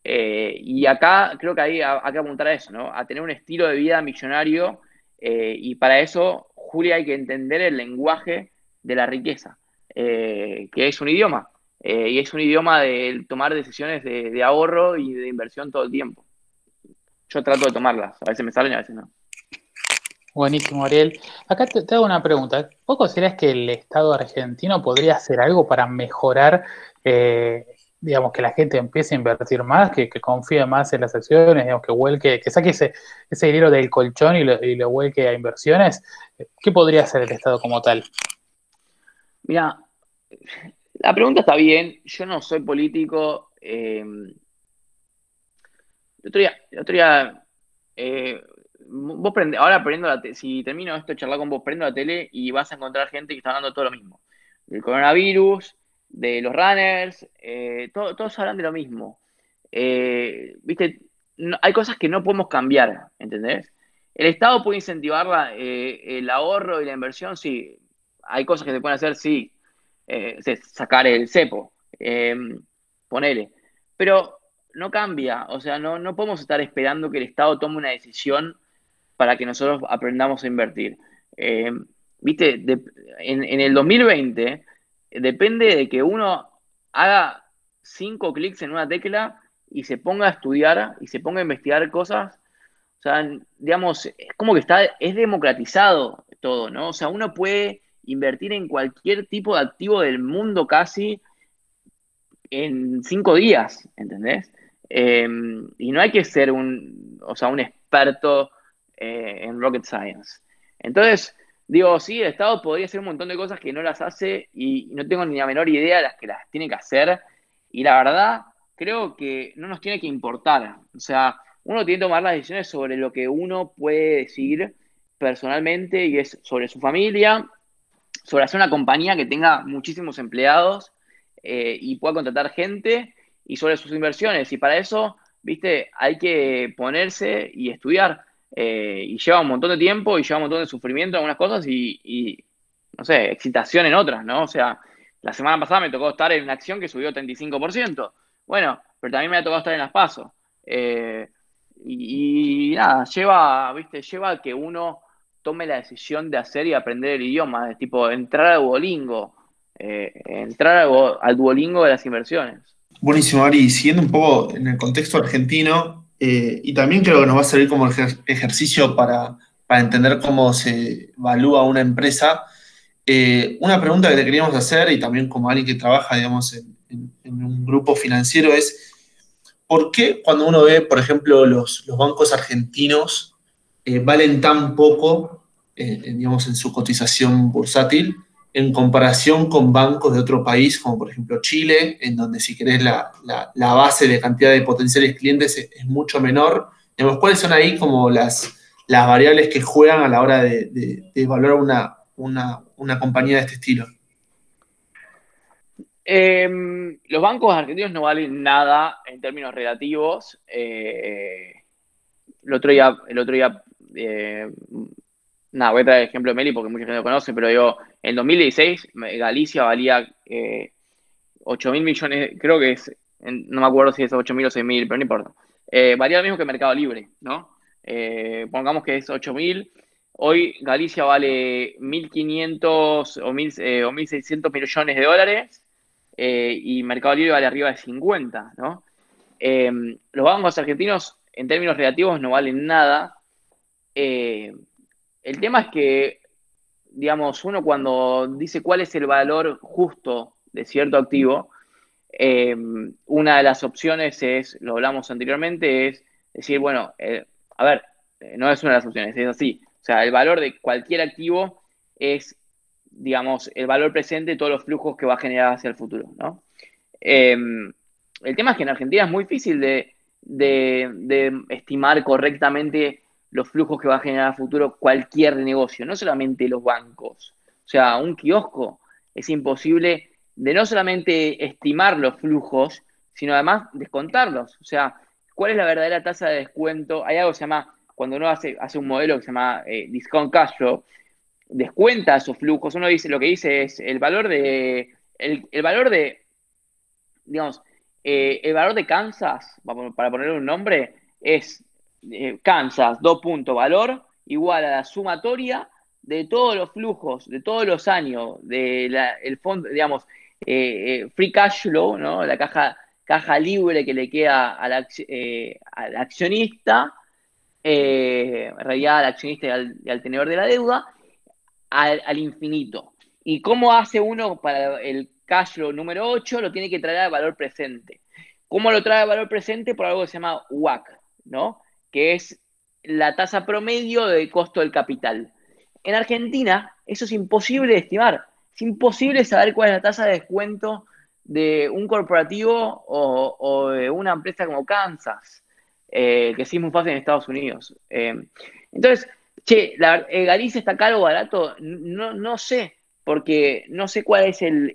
Eh, y acá creo que hay que apuntar a eso, ¿no? A tener un estilo de vida millonario. Eh, y para eso, Julia, hay que entender el lenguaje de la riqueza, que es un idioma. y es un idioma de tomar decisiones de, ahorro y de inversión todo el tiempo. yo trato de tomarlas. A veces me salen a veces no. Buenísimo, Ariel. Acá te, hago una pregunta. ¿Vos considerás que el Estado argentino podría hacer algo para mejorar, eh, digamos, que la gente empiece a invertir más, que, confíe más en las acciones, digamos, que vuelque, que saque ese, dinero del colchón y lo, y vuelque a inversiones? ¿Qué podría hacer el Estado como tal? Mira, la pregunta está bien. Yo no soy político. Eh, el otro día, día eh, vos prende, ahora prendo la si termino esto de charlar con vos, prendo la tele y vas a encontrar gente que está hablando todo lo mismo. Del coronavirus, de los runners, eh, todos hablan de lo mismo. Eh, viste, hay cosas que no podemos cambiar, ¿entendés? El Estado puede incentivar eh, el ahorro y la inversión, sí. Hay cosas que se pueden hacer, sí. sacar el cepo, ponele. Pero no cambia, o sea, no, no podemos estar esperando que el Estado tome una decisión para que nosotros aprendamos a invertir. Eh, viste, en, el 2020 depende de que uno haga cinco clics en una tecla y se ponga a estudiar y se ponga a investigar cosas. O sea, digamos, es como que está, es democratizado todo, ¿no? O sea, uno puede invertir en cualquier tipo de activo del mundo casi en cinco días, ¿entendés? Eh, y no hay que ser un, o sea, un experto eh, en Rocket Science. Entonces, digo, sí, el Estado podría hacer un montón de cosas que no las hace y no tengo ni la menor idea de las que las tiene que hacer. Y la verdad, creo que no nos tiene que importar. O sea, uno tiene que tomar las decisiones sobre lo que uno puede decir personalmente y es sobre su familia, sobre hacer una compañía que tenga muchísimos empleados eh, y pueda contratar gente y sobre sus inversiones. Y para eso, viste, hay que ponerse y estudiar. Eh, y lleva un montón de tiempo y lleva un montón de sufrimiento en algunas cosas y, no sé, excitación en otras, ¿no? O sea, la semana pasada me tocó estar en una acción que subió 35%. Bueno, pero también me ha tocado estar en las pasos. Eh, y, nada, lleva, viste, lleva a que uno tome la decisión de hacer y aprender el idioma, de tipo entrar al Duolingo, eh, entrar al, Duolingo de las inversiones. Buenísimo, Ari. Siguiendo un poco en el contexto argentino, eh, y también creo que nos va a servir como ejercicio para, entender cómo se evalúa una empresa. Eh, una pregunta que te queríamos hacer, y también como alguien que trabaja, digamos, en, un grupo financiero, es ¿por qué cuando uno ve, por ejemplo, los, bancos argentinos eh, valen tan poco, digamos, en su cotización bursátil? En comparación con bancos de otro país, como por ejemplo Chile, en donde si querés la, base de cantidad de potenciales clientes es, mucho menor. ¿Cuáles son ahí como las, variables que juegan a la hora de, evaluar una, una, compañía de este estilo? Em, los bancos argentinos no valen nada en términos relativos. Eh, el otro día, el otro día eh, nada, voy a traer el ejemplo de Meli porque mucha gente lo conoce, pero digo, en 2016 Galicia valía eh, 8 mil millones, creo que es, no me acuerdo si es 8 mil o 6 mil, pero no importa. Eh, valía lo mismo que Mercado Libre, ¿no? Eh, pongamos que es 8 mil. Hoy Galicia vale 1.500 o, 1, eh, 1.600 millones de dólares y Mercado Libre vale arriba de 50, ¿no? los bancos argentinos en términos relativos no valen nada. El tema es que, digamos, uno cuando dice cuál es el valor justo de cierto activo, eh, una de las opciones es, lo hablamos anteriormente, es decir, bueno, eh, a ver, eh, no es una de las opciones, es así. O sea, el valor de cualquier activo es, digamos, el valor presente de todos los flujos que va a generar hacia el futuro, ¿no? el tema es que en Argentina es muy difícil de estimar correctamente los flujos que va a generar a futuro cualquier negocio, no solamente los bancos. O sea, un kiosco es imposible de no solamente estimar los flujos, sino además descontarlos. O sea, ¿cuál es la verdadera tasa de descuento? Hay algo que se llama, cuando uno hace, hace un modelo que se llama eh, discount cash flow, descuenta esos flujos. Uno dice, lo que dice es el valor de, el, valor de, digamos, eh, el valor de Kansas, para ponerle un nombre, es eh, Kansas, dos puntos, valor igual a la sumatoria de todos los flujos, de todos los años, del el fondo, digamos, eh, eh, free cash flow, ¿no? La caja, caja libre que le queda al, accionista, eh, en realidad al accionista y al, tenedor de la deuda, al, infinito. ¿Y cómo hace uno para el cash flow número 8? Lo tiene que traer al valor presente. ¿Cómo lo trae al valor presente? Por algo que se llama WAC, ¿no? Que es la tasa promedio de costo del capital. En Argentina, eso es imposible de estimar. Es imposible saber cuál es la tasa de descuento de un corporativo o, de una empresa como Kansas, eh, que sí es muy fácil en Estados Unidos. Eh, entonces, che, la, eh, Galicia está caro o barato, no, no sé, porque no sé cuál es el,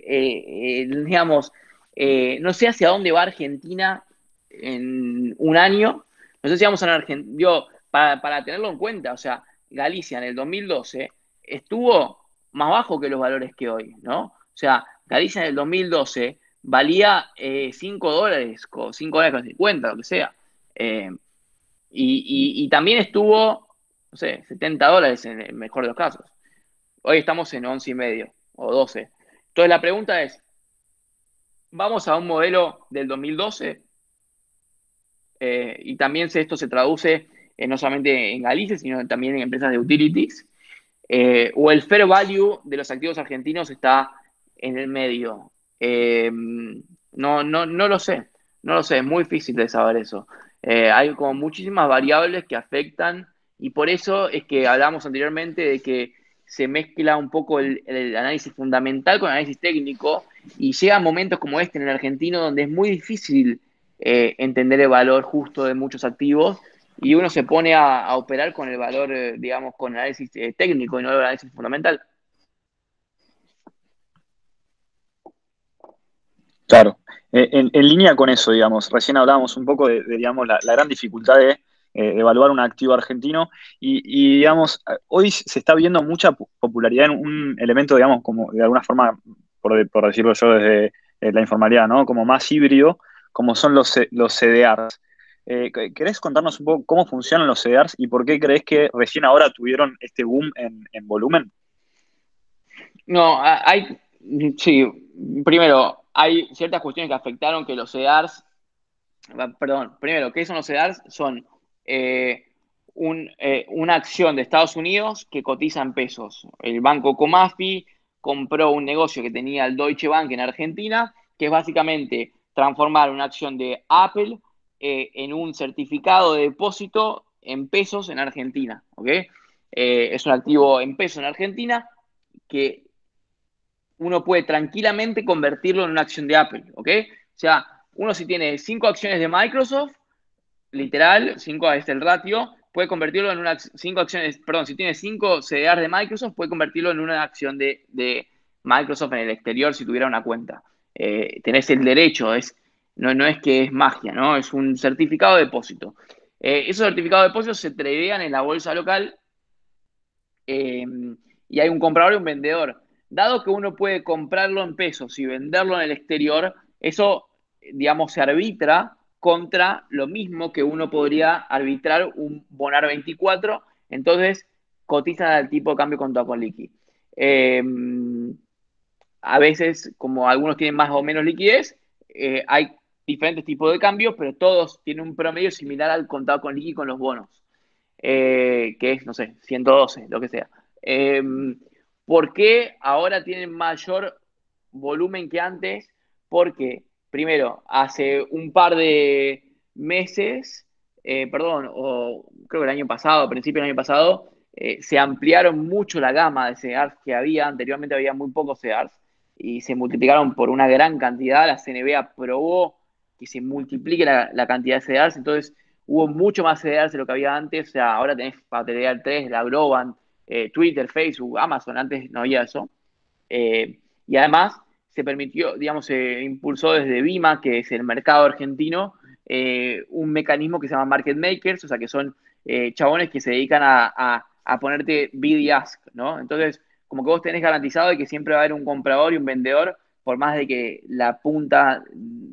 digamos, no sé hacia dónde va Argentina en un año. No sé si vamos a Argentina. Yo, para, para tenerlo en cuenta, o sea, Galicia en el 2012 estuvo más bajo que los valores que hoy, ¿no? O sea, Galicia en el 2012 valía 5 eh, dólares, 5 dólares con 50, lo que sea. Eh, y, también estuvo, no sé, 70 dólares en el mejor de los casos. Hoy estamos en 11 y medio o 12. Entonces la pregunta es, ¿vamos a un modelo del 2012? Eh, y también esto se traduce no solamente en Galicia, sino también en empresas de utilities. o el fair value de los activos argentinos está en el medio. Eh, no, no, no lo sé, no lo sé, es muy difícil de saber eso. Eh, hay como muchísimas variables que afectan y por eso es que hablamos anteriormente de que se mezcla un poco el, análisis fundamental con el análisis técnico y llegan momentos como este en el argentino donde es muy difícil eh, entender el valor justo de muchos activos y uno se pone a, operar con el valor, digamos, con análisis técnico y no el análisis fundamental. Claro, eh, en, línea con eso, digamos, recién hablábamos un poco de, digamos, la, gran dificultad de eh, evaluar un activo argentino y, digamos, hoy se está viendo mucha popularidad en un elemento, digamos, como de alguna forma, por, decirlo yo desde eh, la informalidad, ¿no? Como más híbrido, como son los, los CDRs. ¿Querés contarnos un poco cómo funcionan los CDRs y por qué crees que recién ahora tuvieron este boom en, en volumen? No, hay, sí, primero, hay ciertas cuestiones que afectaron que los CEDARs, perdón, primero, ¿qué son los CEDARs? Son eh, eh, una acción de Estados Unidos que cotiza en pesos. El banco Comafi compró un negocio que tenía el Deutsche Bank en Argentina, que es básicamente transformar una acción de Apple eh, en un certificado de depósito en pesos en Argentina. es un activo en pesos en Argentina que uno puede tranquilamente convertirlo en una acción de Apple, ¿ok? O sea, uno si tiene cinco acciones de Microsoft, literal, cinco es el ratio, puede convertirlo en una, cinco acciones, perdón, si tiene cinco CDR de Microsoft, puede convertirlo en una acción de, Microsoft en el exterior si tuviera una cuenta. Eh, tenés el derecho, es, no, no es que es magia, ¿no? Es un certificado de depósito. Eh, esos certificados de depósito se tradean en la bolsa local eh, y hay un comprador y un vendedor dado que uno puede comprarlo en pesos y venderlo en el exterior, eso, digamos, se arbitra contra lo mismo que uno podría arbitrar un Bonar 24, entonces cotiza al tipo de cambio con con liqui. A veces, como algunos tienen más o menos liquidez, eh, hay diferentes tipos de cambios, pero todos tienen un promedio similar al contado con liqui con los bonos, eh, que es, no sé, 112, lo que sea. Em, ¿Por qué ahora tienen mayor volumen que antes? Porque, primero, hace un par de meses, eh, perdón, o creo que el año pasado, a principios del año pasado, se ampliaron mucho la gama de CEDARs que había. Anteriormente había muy pocos CEDARs y se multiplicaron por una gran cantidad. La CNB aprobó que se multiplique la, cantidad de CEDARs, entonces hubo mucho más CEDARs de lo que había antes. O sea, ahora tenés tener 3, la Globant, eh, Twitter, Facebook, Amazon, antes no había eso. Eh, y además se permitió, digamos, se impulsó desde Vima, que es el mercado argentino, eh, un mecanismo que se llama Market Makers, o sea, que son chabones que se dedican a, ponerte bid y ask, ¿no? Entonces, como que vos tenés garantizado de que siempre va a haber un comprador y un vendedor, por más de que la punta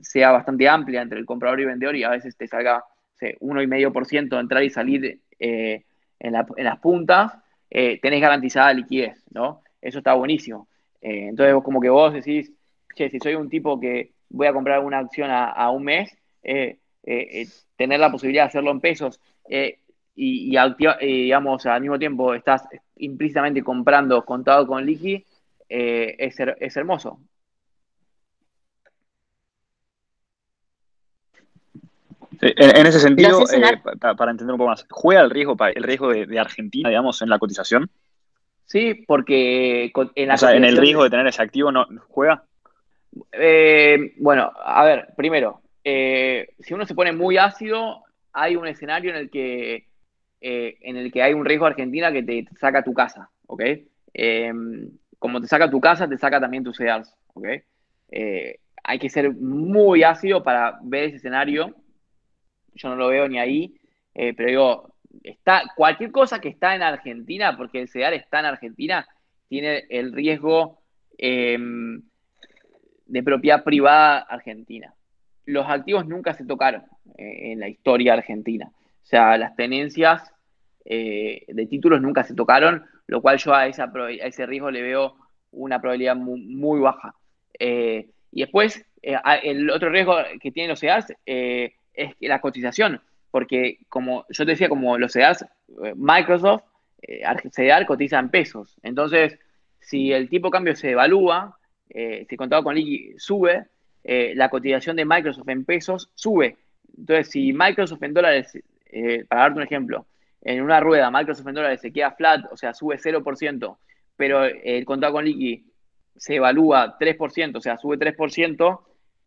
sea bastante amplia entre el comprador y vendedor y a veces te salga, medio por ciento entrar y salir en, en las puntas, eh, tenés garantizada liquidez, ¿no? Eso está buenísimo. Eh, entonces, como que vos decís, che, si soy un tipo que voy a comprar una acción a, un mes, eh, tener la posibilidad de hacerlo en pesos. Y, digamos, al mismo tiempo estás implícitamente comprando contado con liqui, es, es hermoso. en, ese sentido, eh, para, entender un poco más, ¿juega el riesgo, el riesgo de, Argentina, digamos, en la cotización? Sí, porque en, la o sea, en el riesgo de tener ese activo no juega. Eh, bueno, a ver, primero, eh, si uno se pone muy ácido, hay un escenario en el que en el que hay un riesgo Argentina que te saca tu casa, ¿ok? como te saca tu casa, te saca también tus CEDARs, ¿ok? hay que ser muy ácido para ver ese escenario yo no lo veo ni ahí, eh, pero digo, está, cualquier cosa que está en Argentina, porque el CEDAR está en Argentina, tiene el riesgo em, de propiedad privada argentina. Los activos nunca se tocaron eh, en la historia argentina. O sea, las tenencias eh, de títulos nunca se tocaron, lo cual yo a, esa, ese riesgo le veo una probabilidad muy, baja. y después, el otro riesgo que tienen los CEDARs es la cotización, porque como yo te decía, como los CEDARs, eh, Microsoft, eh, CEDAR cotiza en pesos. Entonces, si el tipo de cambio se evalúa, eh, si contado con liqui sube, eh, la cotización de Microsoft en pesos sube. Entonces, si Microsoft en dólares, para darte un ejemplo, en una rueda Microsoft en dólares se queda flat, o sea, sube 0%, pero el contado con liqui se evalúa 3%, o sea, sube 3%,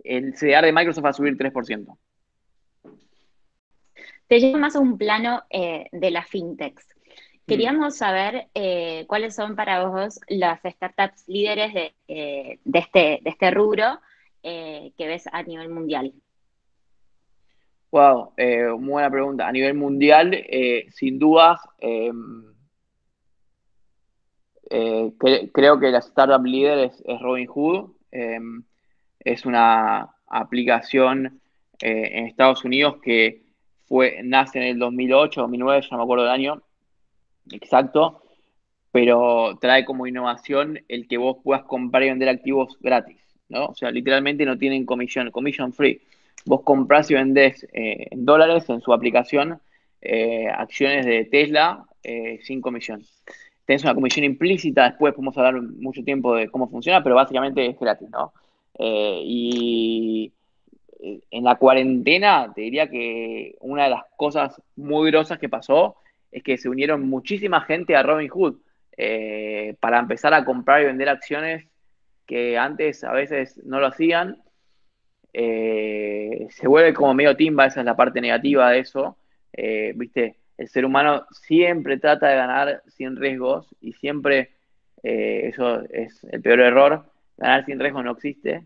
el CDR de Microsoft va a subir 3% te lleva más a un plano eh, de las fintechs. Queríamos saber eh, cuáles son para vos las startups líderes de, eh, este, de este, rubro que ves a nivel mundial. Wow, muy buena pregunta. A nivel mundial, sin dudas, creo que la startup líder es, es Robinhood. es una aplicación en Estados Unidos que fue, nace en el 2008, 2009, ya no me acuerdo del año exacto, pero trae como innovación el que vos puedas comprar y vender activos gratis, ¿no? O sea, literalmente no tienen comisión, commission free. Vos comprás y vendés eh, en dólares en su aplicación eh, acciones de Tesla eh, sin comisión. Tenés una comisión implícita, después podemos hablar mucho tiempo de cómo funciona, pero básicamente es gratis, ¿no? y en la cuarentena, te diría que una de las cosas muy grosas que pasó es que se unieron muchísima gente a Robinhood eh, para empezar a comprar y vender acciones que antes a veces no lo hacían. Eh, se vuelve como medio timba, esa es la parte negativa de eso. Eh, Viste, el ser humano siempre trata de ganar sin riesgos y siempre eso es el peor error. Ganar sin riesgos no existe.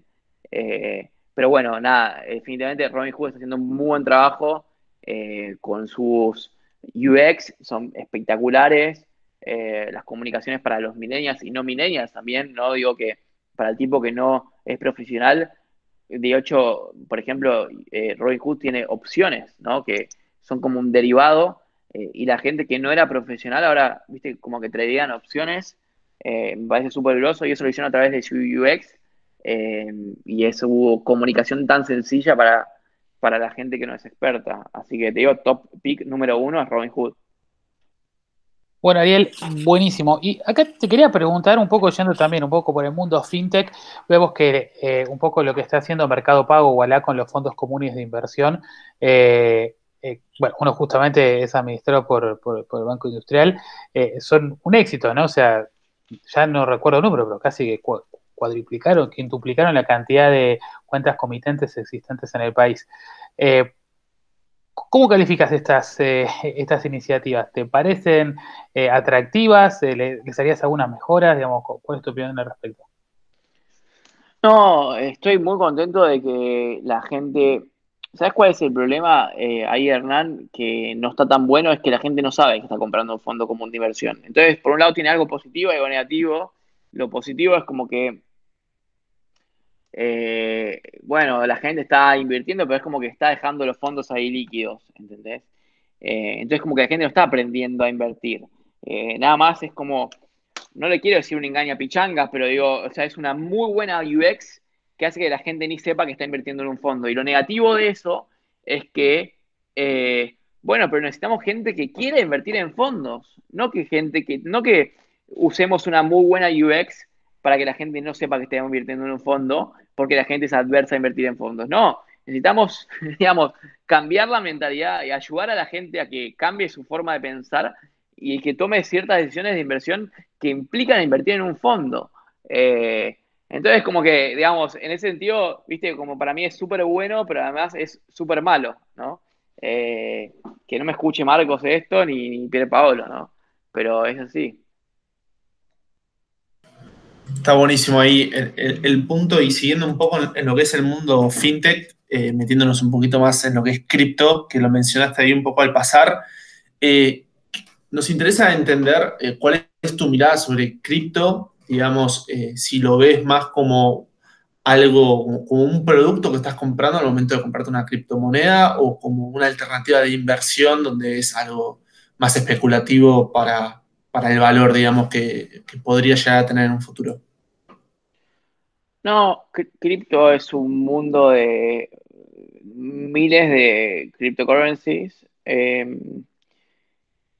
Pero bueno, nada, definitivamente Robin Hood está haciendo un muy buen trabajo eh, con sus UX, son espectaculares. Eh, las comunicaciones para los millennials y no millennials también, ¿no? Digo que para el tipo que no es profesional, de hecho, por ejemplo, eh, Robin Hood tiene opciones, ¿no? Que son como un derivado y la gente que no era profesional ahora, viste, como que traían opciones, me parece súper groso y eso lo hicieron a través de su UX eh, y eso hubo comunicación tan sencilla para, para la gente que no es experta. Así que te digo, top pick número uno es Robin Hood. Bueno, Ariel, buenísimo. Y acá te quería preguntar un poco, yendo también un poco por el mundo fintech, vemos que eh, un poco lo que está haciendo Mercado Pago, Wallah, con los fondos comunes de inversión, eh, bueno, uno justamente es administrado por, por, el Banco Industrial, son un éxito, ¿no? O sea, ya no recuerdo el número, pero casi que cuadriplicaron, quintuplicaron la cantidad de cuentas comitentes existentes en el país. Eh, ¿Cómo calificas estas, eh, estas iniciativas? ¿Te parecen eh, atractivas? ¿Les harías algunas mejoras? Digamos, ¿Cuál es tu opinión al respecto? No, estoy muy contento de que la gente... ¿Sabes cuál es el problema ahí, Hernán? Que no está tan bueno, es que la gente no sabe que está comprando un fondo común de inversión. Entonces, por un lado tiene algo positivo y algo negativo. Lo positivo es como que eh, bueno, la gente está invirtiendo, pero es como que está dejando los fondos ahí líquidos, ¿entendés? Eh, entonces como que la gente no está aprendiendo a invertir. Eh, nada más es como, no le quiero decir un engaño a pichanga, pero digo, o sea, es una muy buena UX que hace que la gente ni sepa que está invirtiendo en un fondo. Y lo negativo de eso es que Bueno, pero necesitamos gente que quiera invertir en fondos, no que gente que, no que usemos una muy buena UX para que la gente no sepa que estamos invirtiendo en un fondo, porque la gente es adversa a invertir en fondos. No, necesitamos, digamos, cambiar la mentalidad y ayudar a la gente a que cambie su forma de pensar y que tome ciertas decisiones de inversión que implican invertir en un fondo. Eh, entonces, como que, digamos, en ese sentido, viste, como para mí es súper bueno, pero además es súper malo, ¿no? Eh, que no me escuche Marcos esto ni, ni Paolo, ¿no? Pero es así. Está buenísimo ahí el, punto y siguiendo un poco en, lo que es el mundo fintech, eh, metiéndonos un poquito más en lo que es cripto, que lo mencionaste ahí un poco al pasar. Eh, nos interesa entender eh, cuál es tu mirada sobre cripto, digamos, si lo ves más como algo, como un producto que estás comprando al momento de comprarte una criptomoneda o como una alternativa de inversión donde es algo más especulativo para, el valor, digamos, que, podría llegar a tener en un futuro. No, cripto es un mundo de miles de cryptocurrencies, em,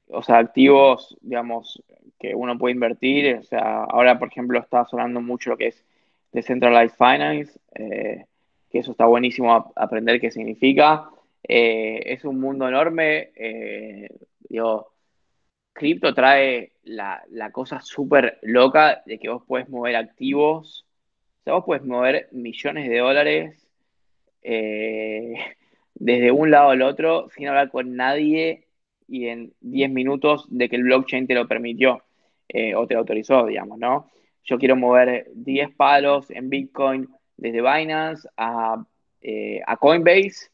o sea, activos, digamos, que uno puede invertir. O sea, ahora, por ejemplo, está sonando mucho lo que es Decentralized Finance, eh, que eso está buenísimo aprender qué significa. Eh, es un mundo enorme. Eh, digo, cripto trae la, la cosa súper loca de que vos puedes mover activos sea, vos puedes mover millones de dólares eh, desde un lado al otro sin hablar con nadie y en 10 minutos de que el blockchain te lo permitió eh, o te autorizó, digamos, ¿no? Yo quiero mover 10 palos en Bitcoin desde Binance a, eh, Coinbase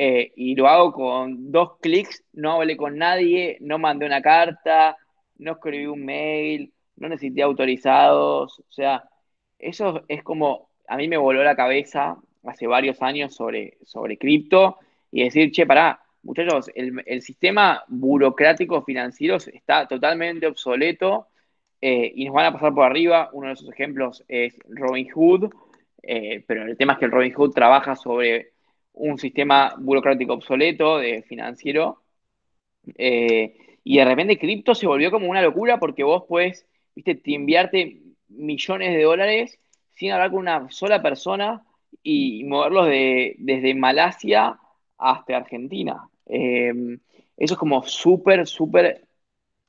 y lo hago con dos clics, no hablé con nadie, no mandé una carta, no escribí un mail, no necesité autorizados, o sea, eso es como, a mí me voló la cabeza hace varios años sobre, sobre cripto y decir, che, pará, muchachos, el, sistema burocrático financiero está totalmente obsoleto eh, y nos van a pasar por arriba. Uno de esos ejemplos es Robinhood, eh, pero el tema es que el Robinhood trabaja sobre un sistema burocrático obsoleto de financiero eh, y de repente cripto se volvió como una locura porque vos puedes, viste, te invierte millones de dólares sin hablar con una sola persona y moverlos de, desde Malasia hasta Argentina. Em, eso es como súper, súper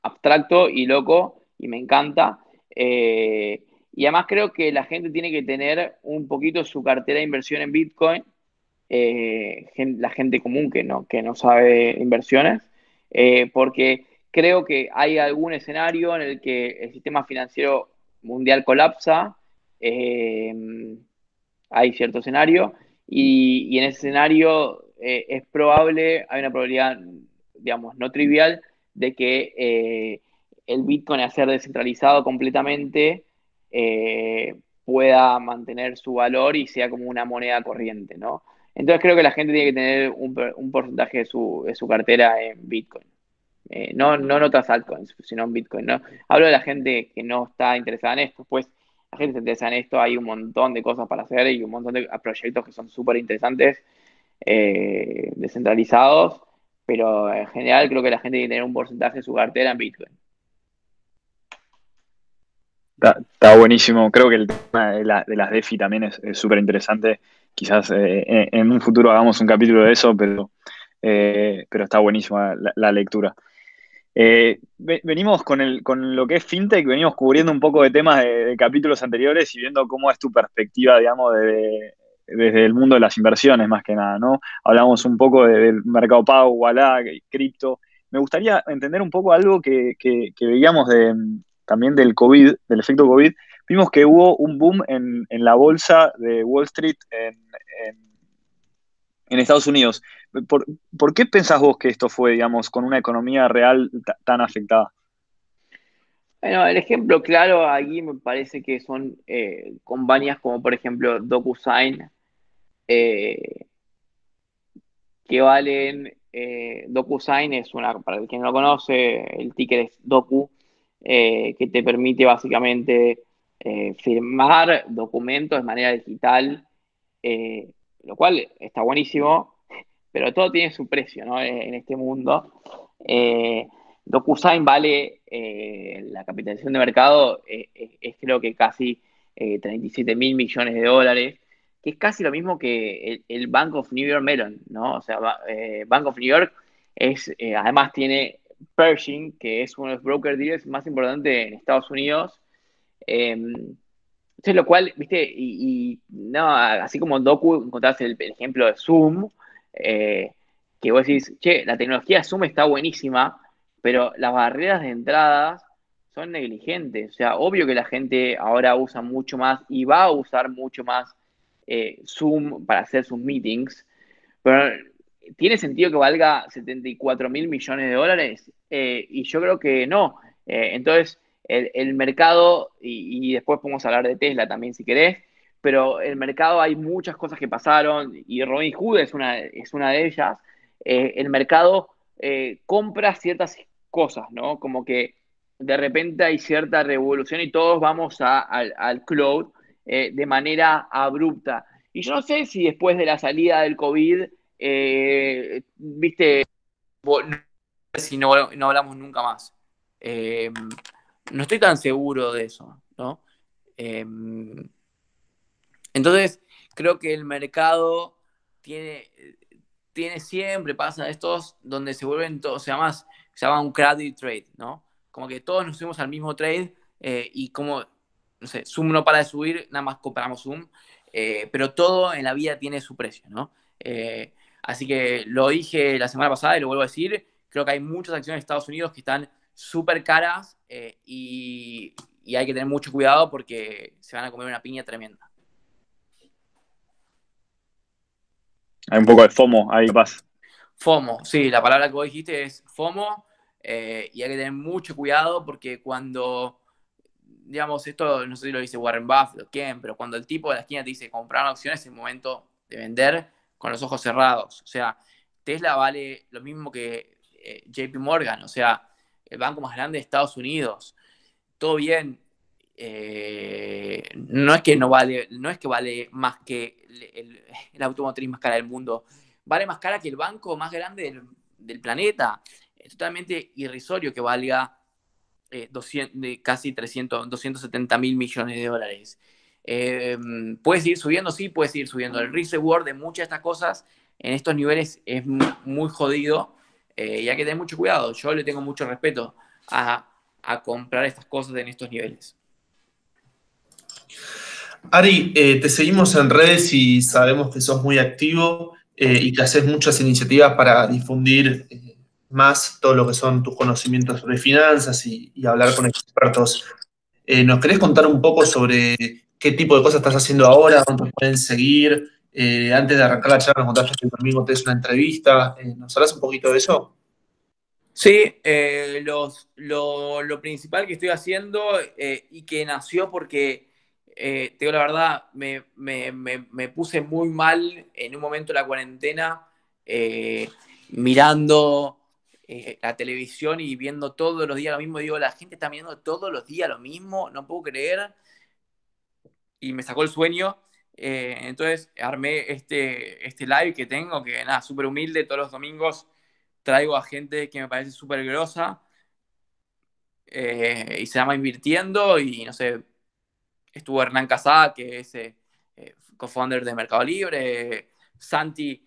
abstracto y loco y me encanta. Eh, y además creo que la gente tiene que tener un poquito su cartera de inversión en Bitcoin, eh, la gente común que no, que no sabe inversiones, eh, porque creo que hay algún escenario en el que el sistema financiero mundial colapsa, eh, hay cierto escenario, y, en ese escenario es probable, hay una probabilidad, digamos, no trivial, de que el Bitcoin a ser descentralizado completamente pueda mantener su valor y sea como una moneda corriente, ¿no? Entonces creo que la gente tiene que tener un, porcentaje de su, de cartera en Bitcoin. Eh, no, no en otras altcoins, sino en Bitcoin. Hablo de la gente que no está interesada en esto, pues la gente se interesa en esto, hay un montón de cosas para hacer y un montón de proyectos que son súper interesantes, eh, descentralizados, pero en general creo que la gente tiene que tener un porcentaje de su cartera en Bitcoin. Está, buenísimo. Creo que el tema de, las DeFi también es súper interesante. Quizás eh, en, un futuro hagamos un capítulo de eso, pero, pero está buenísima la lectura. Eh, venimos con, el, con lo que es fintech, venimos cubriendo un poco de temas de, capítulos anteriores y viendo cómo es tu perspectiva, digamos, desde el mundo de las inversiones, más que nada, ¿no? Hablamos un poco del mercado pago, Wallah, cripto. Me gustaría entender un poco algo que, veíamos de, también del COVID, del efecto COVID. Vimos que hubo un boom en, la bolsa de Wall Street en, en Estados Unidos. ¿Por, qué pensás vos que esto fue, digamos, con una economía real tan afectada? Bueno, el ejemplo claro aquí me parece que son eh, compañías como por ejemplo DocuSign, eh, que valen, eh, DocuSign es una, para que no lo conoce, el ticker es Docu, que te permite básicamente firmar documentos de manera digital, lo cual está buenísimo, pero todo tiene su precio, ¿no? En este mundo. Eh, DocuSign vale, eh, la capitalización de mercado eh, es, creo que casi 37 mil millones de dólares, que es casi lo mismo que el, Bank of New York Mellon, ¿no? O sea, Bank of New York es, además tiene Pershing, que es uno de los broker dealers más importantes en Estados Unidos. Em, entonces, lo cual, viste, y, no, así como Docu, encontrás el, ejemplo de Zoom, eh, que vos decís, che, la tecnología Zoom está buenísima, pero las barreras de entradas son negligentes. O sea, obvio que la gente ahora usa mucho más y va a usar mucho más eh, Zoom para hacer sus meetings, pero ¿tiene sentido que valga 74 mil millones de dólares? Eh, y yo creo que no. entonces, el, mercado, y, después podemos hablar de Tesla también si querés, pero el mercado hay muchas cosas que pasaron y Robin Hood es una, es una de ellas. Eh, el mercado eh, compra ciertas cosas, ¿no? Como que de repente hay cierta revolución y todos vamos al, cloud eh, de manera abrupta. Y yo no sé si después de la salida del COVID, viste, si no, no hablamos nunca más no estoy tan seguro de eso, ¿no? Em, entonces, creo que el mercado tiene, tiene siempre, pasa estos donde se vuelven todos, se llama, se llama un credit trade, ¿no? Como que todos nos subimos al mismo trade eh, y como, no sé, Zoom no para de subir, nada más compramos Zoom, eh, pero todo en la vida tiene su precio, ¿no? Eh, así que lo dije la semana pasada y lo vuelvo a decir, creo que hay muchas acciones de Estados Unidos que están súper caras eh, y, hay que tener mucho cuidado porque se van a comer una piña tremenda. Hay un poco de FOMO ahí, paz. FOMO, sí, la palabra que vos dijiste es FOMO eh, y hay que tener mucho cuidado porque cuando, digamos, esto no sé si lo dice Warren Buffett o quién, pero cuando el tipo de la esquina te dice comprar acciones es el momento de vender con los ojos cerrados. O sea, Tesla vale lo mismo que eh, JP Morgan, o sea, el banco más grande de Estados Unidos. Todo bien. Eh, no es que no vale, no es que vale más que el, automotriz más cara del mundo. Vale más cara que el banco más grande del, planeta. Es totalmente irrisorio que valga eh, casi 300, 270 mil millones de dólares. Eh, puede seguir subiendo, sí, puede seguir subiendo. El risk reward de muchas de estas cosas en estos niveles es muy jodido. Eh, y hay que tener mucho cuidado. Yo le tengo mucho respeto a, comprar estas cosas en estos niveles. Ari, eh, te seguimos en redes y sabemos que sos muy activo eh, y que haces muchas iniciativas para difundir más todo lo que son tus conocimientos sobre finanzas y, hablar con expertos. ¿Nos querés contar un poco sobre qué tipo de cosas estás haciendo ahora, dónde pueden seguir? Eh, antes de arrancar la charla, contaste que conmigo te es una entrevista. Eh, ¿Nos hablas un poquito de eso? Sí, eh, lo, principal que estoy haciendo y que nació porque, te digo la verdad, me, puse muy mal en un momento de la cuarentena mirando la televisión y viendo todos los días lo mismo. Digo, la gente está mirando todos los días lo mismo, no puedo creer. Y me sacó el sueño eh, entonces armé este, este live que tengo, que nada, súper humilde, todos los domingos traigo a gente que me parece súper grosa eh, y se llama Invirtiendo y no sé, estuvo Hernán Casada, que es eh, co-founder de Mercado Libre, Santi,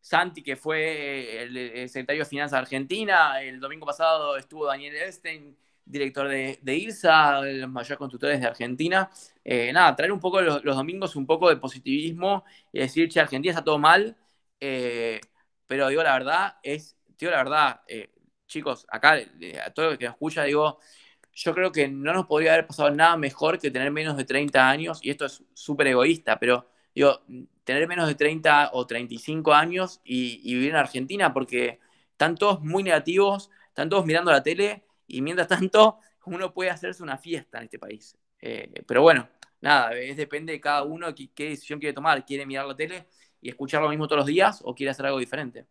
Santi, que fue el, el, secretario de Finanzas de Argentina, el domingo pasado estuvo Daniel Elstein, director de, de IRSA, los mayores constructores de Argentina. Eh, nada, traer un poco los, domingos un poco de positivismo y decir, che, Argentina está todo mal, eh, pero digo la verdad, es, digo la verdad, eh, chicos, acá a todo el que nos escucha, digo, yo creo que no nos podría haber pasado nada mejor que tener menos de 30 años, y esto es súper egoísta, pero digo, tener menos de 30 o 35 años y, y vivir en Argentina, porque están todos muy negativos, están todos mirando la tele y mientras tanto uno puede hacerse una fiesta en este país. Eh, pero bueno, nada, es, depende de cada uno qué, qué, decisión quiere tomar. ¿Quiere mirar la tele y escuchar lo mismo todos los días o quiere hacer algo diferente?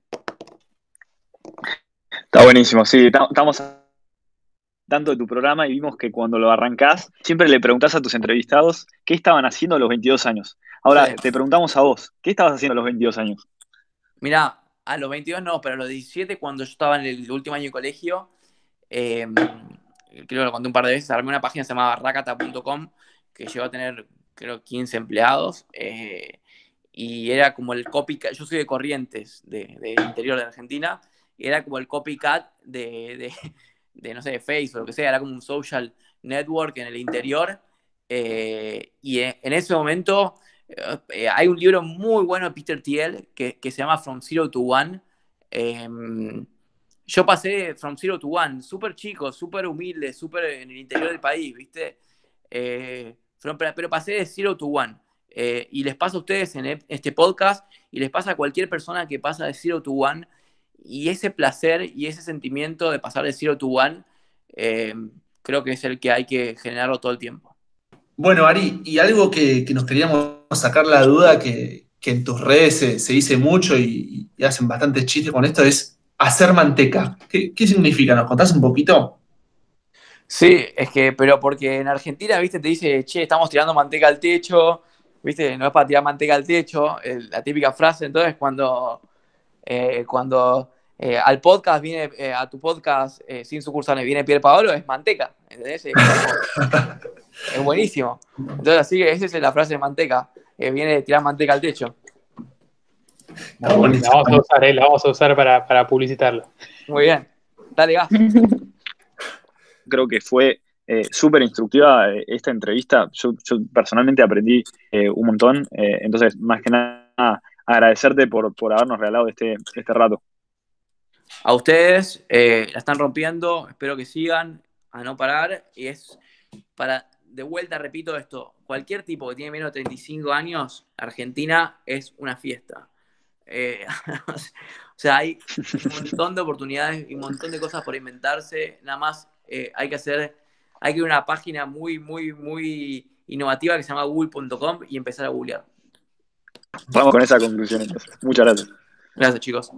Está buenísimo, sí, estamos tanto de tu programa y vimos que cuando lo arrancás, siempre le preguntás a tus entrevistados qué estaban haciendo a los 22 años. Ahora te preguntamos a vos, ¿qué estabas haciendo a los 22 años? Mira, a los 22 no, pero a los 17, cuando yo estaba en el último año de colegio, em, creo que lo conté un par de veces, armé una página se llamaba que llegó a tener, creo, 15 empleados. Eh, y era como el copycat, yo soy de Corrientes, del interior de Argentina, era como el copycat de, de, no sé, de Facebook, lo que sea, era como un social network en el interior. Eh, y en, ese momento eh, hay un libro muy bueno de Peter Thiel que, que, se llama From Zero to One. Yo pasé From Zero to One, súper chico, súper humilde, súper en el interior del país, ¿viste? Eh, pero pasé de Zero to One. Eh, y les pasa a ustedes en este podcast y les pasa a cualquier persona que pasa de Zero to One. Y ese placer y ese sentimiento de pasar de Zero to One, eh, creo que es el que hay que generarlo todo el tiempo. Bueno, Ari, y algo que, nos queríamos sacar la duda, que, en tus redes se, dice mucho y, hacen bastantes chistes con esto, es hacer manteca. ¿Qué, ¿Qué significa? ¿Nos contás un poquito? Sí, es que, pero porque en Argentina, viste, te dice, che, estamos tirando manteca al techo, viste, no es para tirar manteca al techo, la típica frase, entonces cuando, eh, cuando eh, al podcast viene, eh, a tu podcast sin sucursales viene Pierre Paolo, es manteca, ¿entendés? Es, buenísimo. Entonces así que esa es la frase de manteca, viene de tirar manteca al techo. La vamos a usar, la vamos a usar para, para publicitarlo. Muy bien, dale gas. Creo que fue eh, súper instructiva eh, esta entrevista. Yo, personalmente aprendí eh, un montón. entonces, más que nada, agradecerte por, habernos regalado este, este rato. A ustedes la están rompiendo. Espero que sigan a no parar. Y es para, de vuelta, repito esto: cualquier tipo que tiene menos de 35 años, Argentina es una fiesta. o sea, hay un montón de oportunidades y un montón de cosas por inventarse. Nada más hay que hacer hay que ir a una página muy, muy, muy innovativa que se llama google.com y empezar a googlear. Vamos con esa conclusión entonces. Muchas gracias. Gracias, chicos.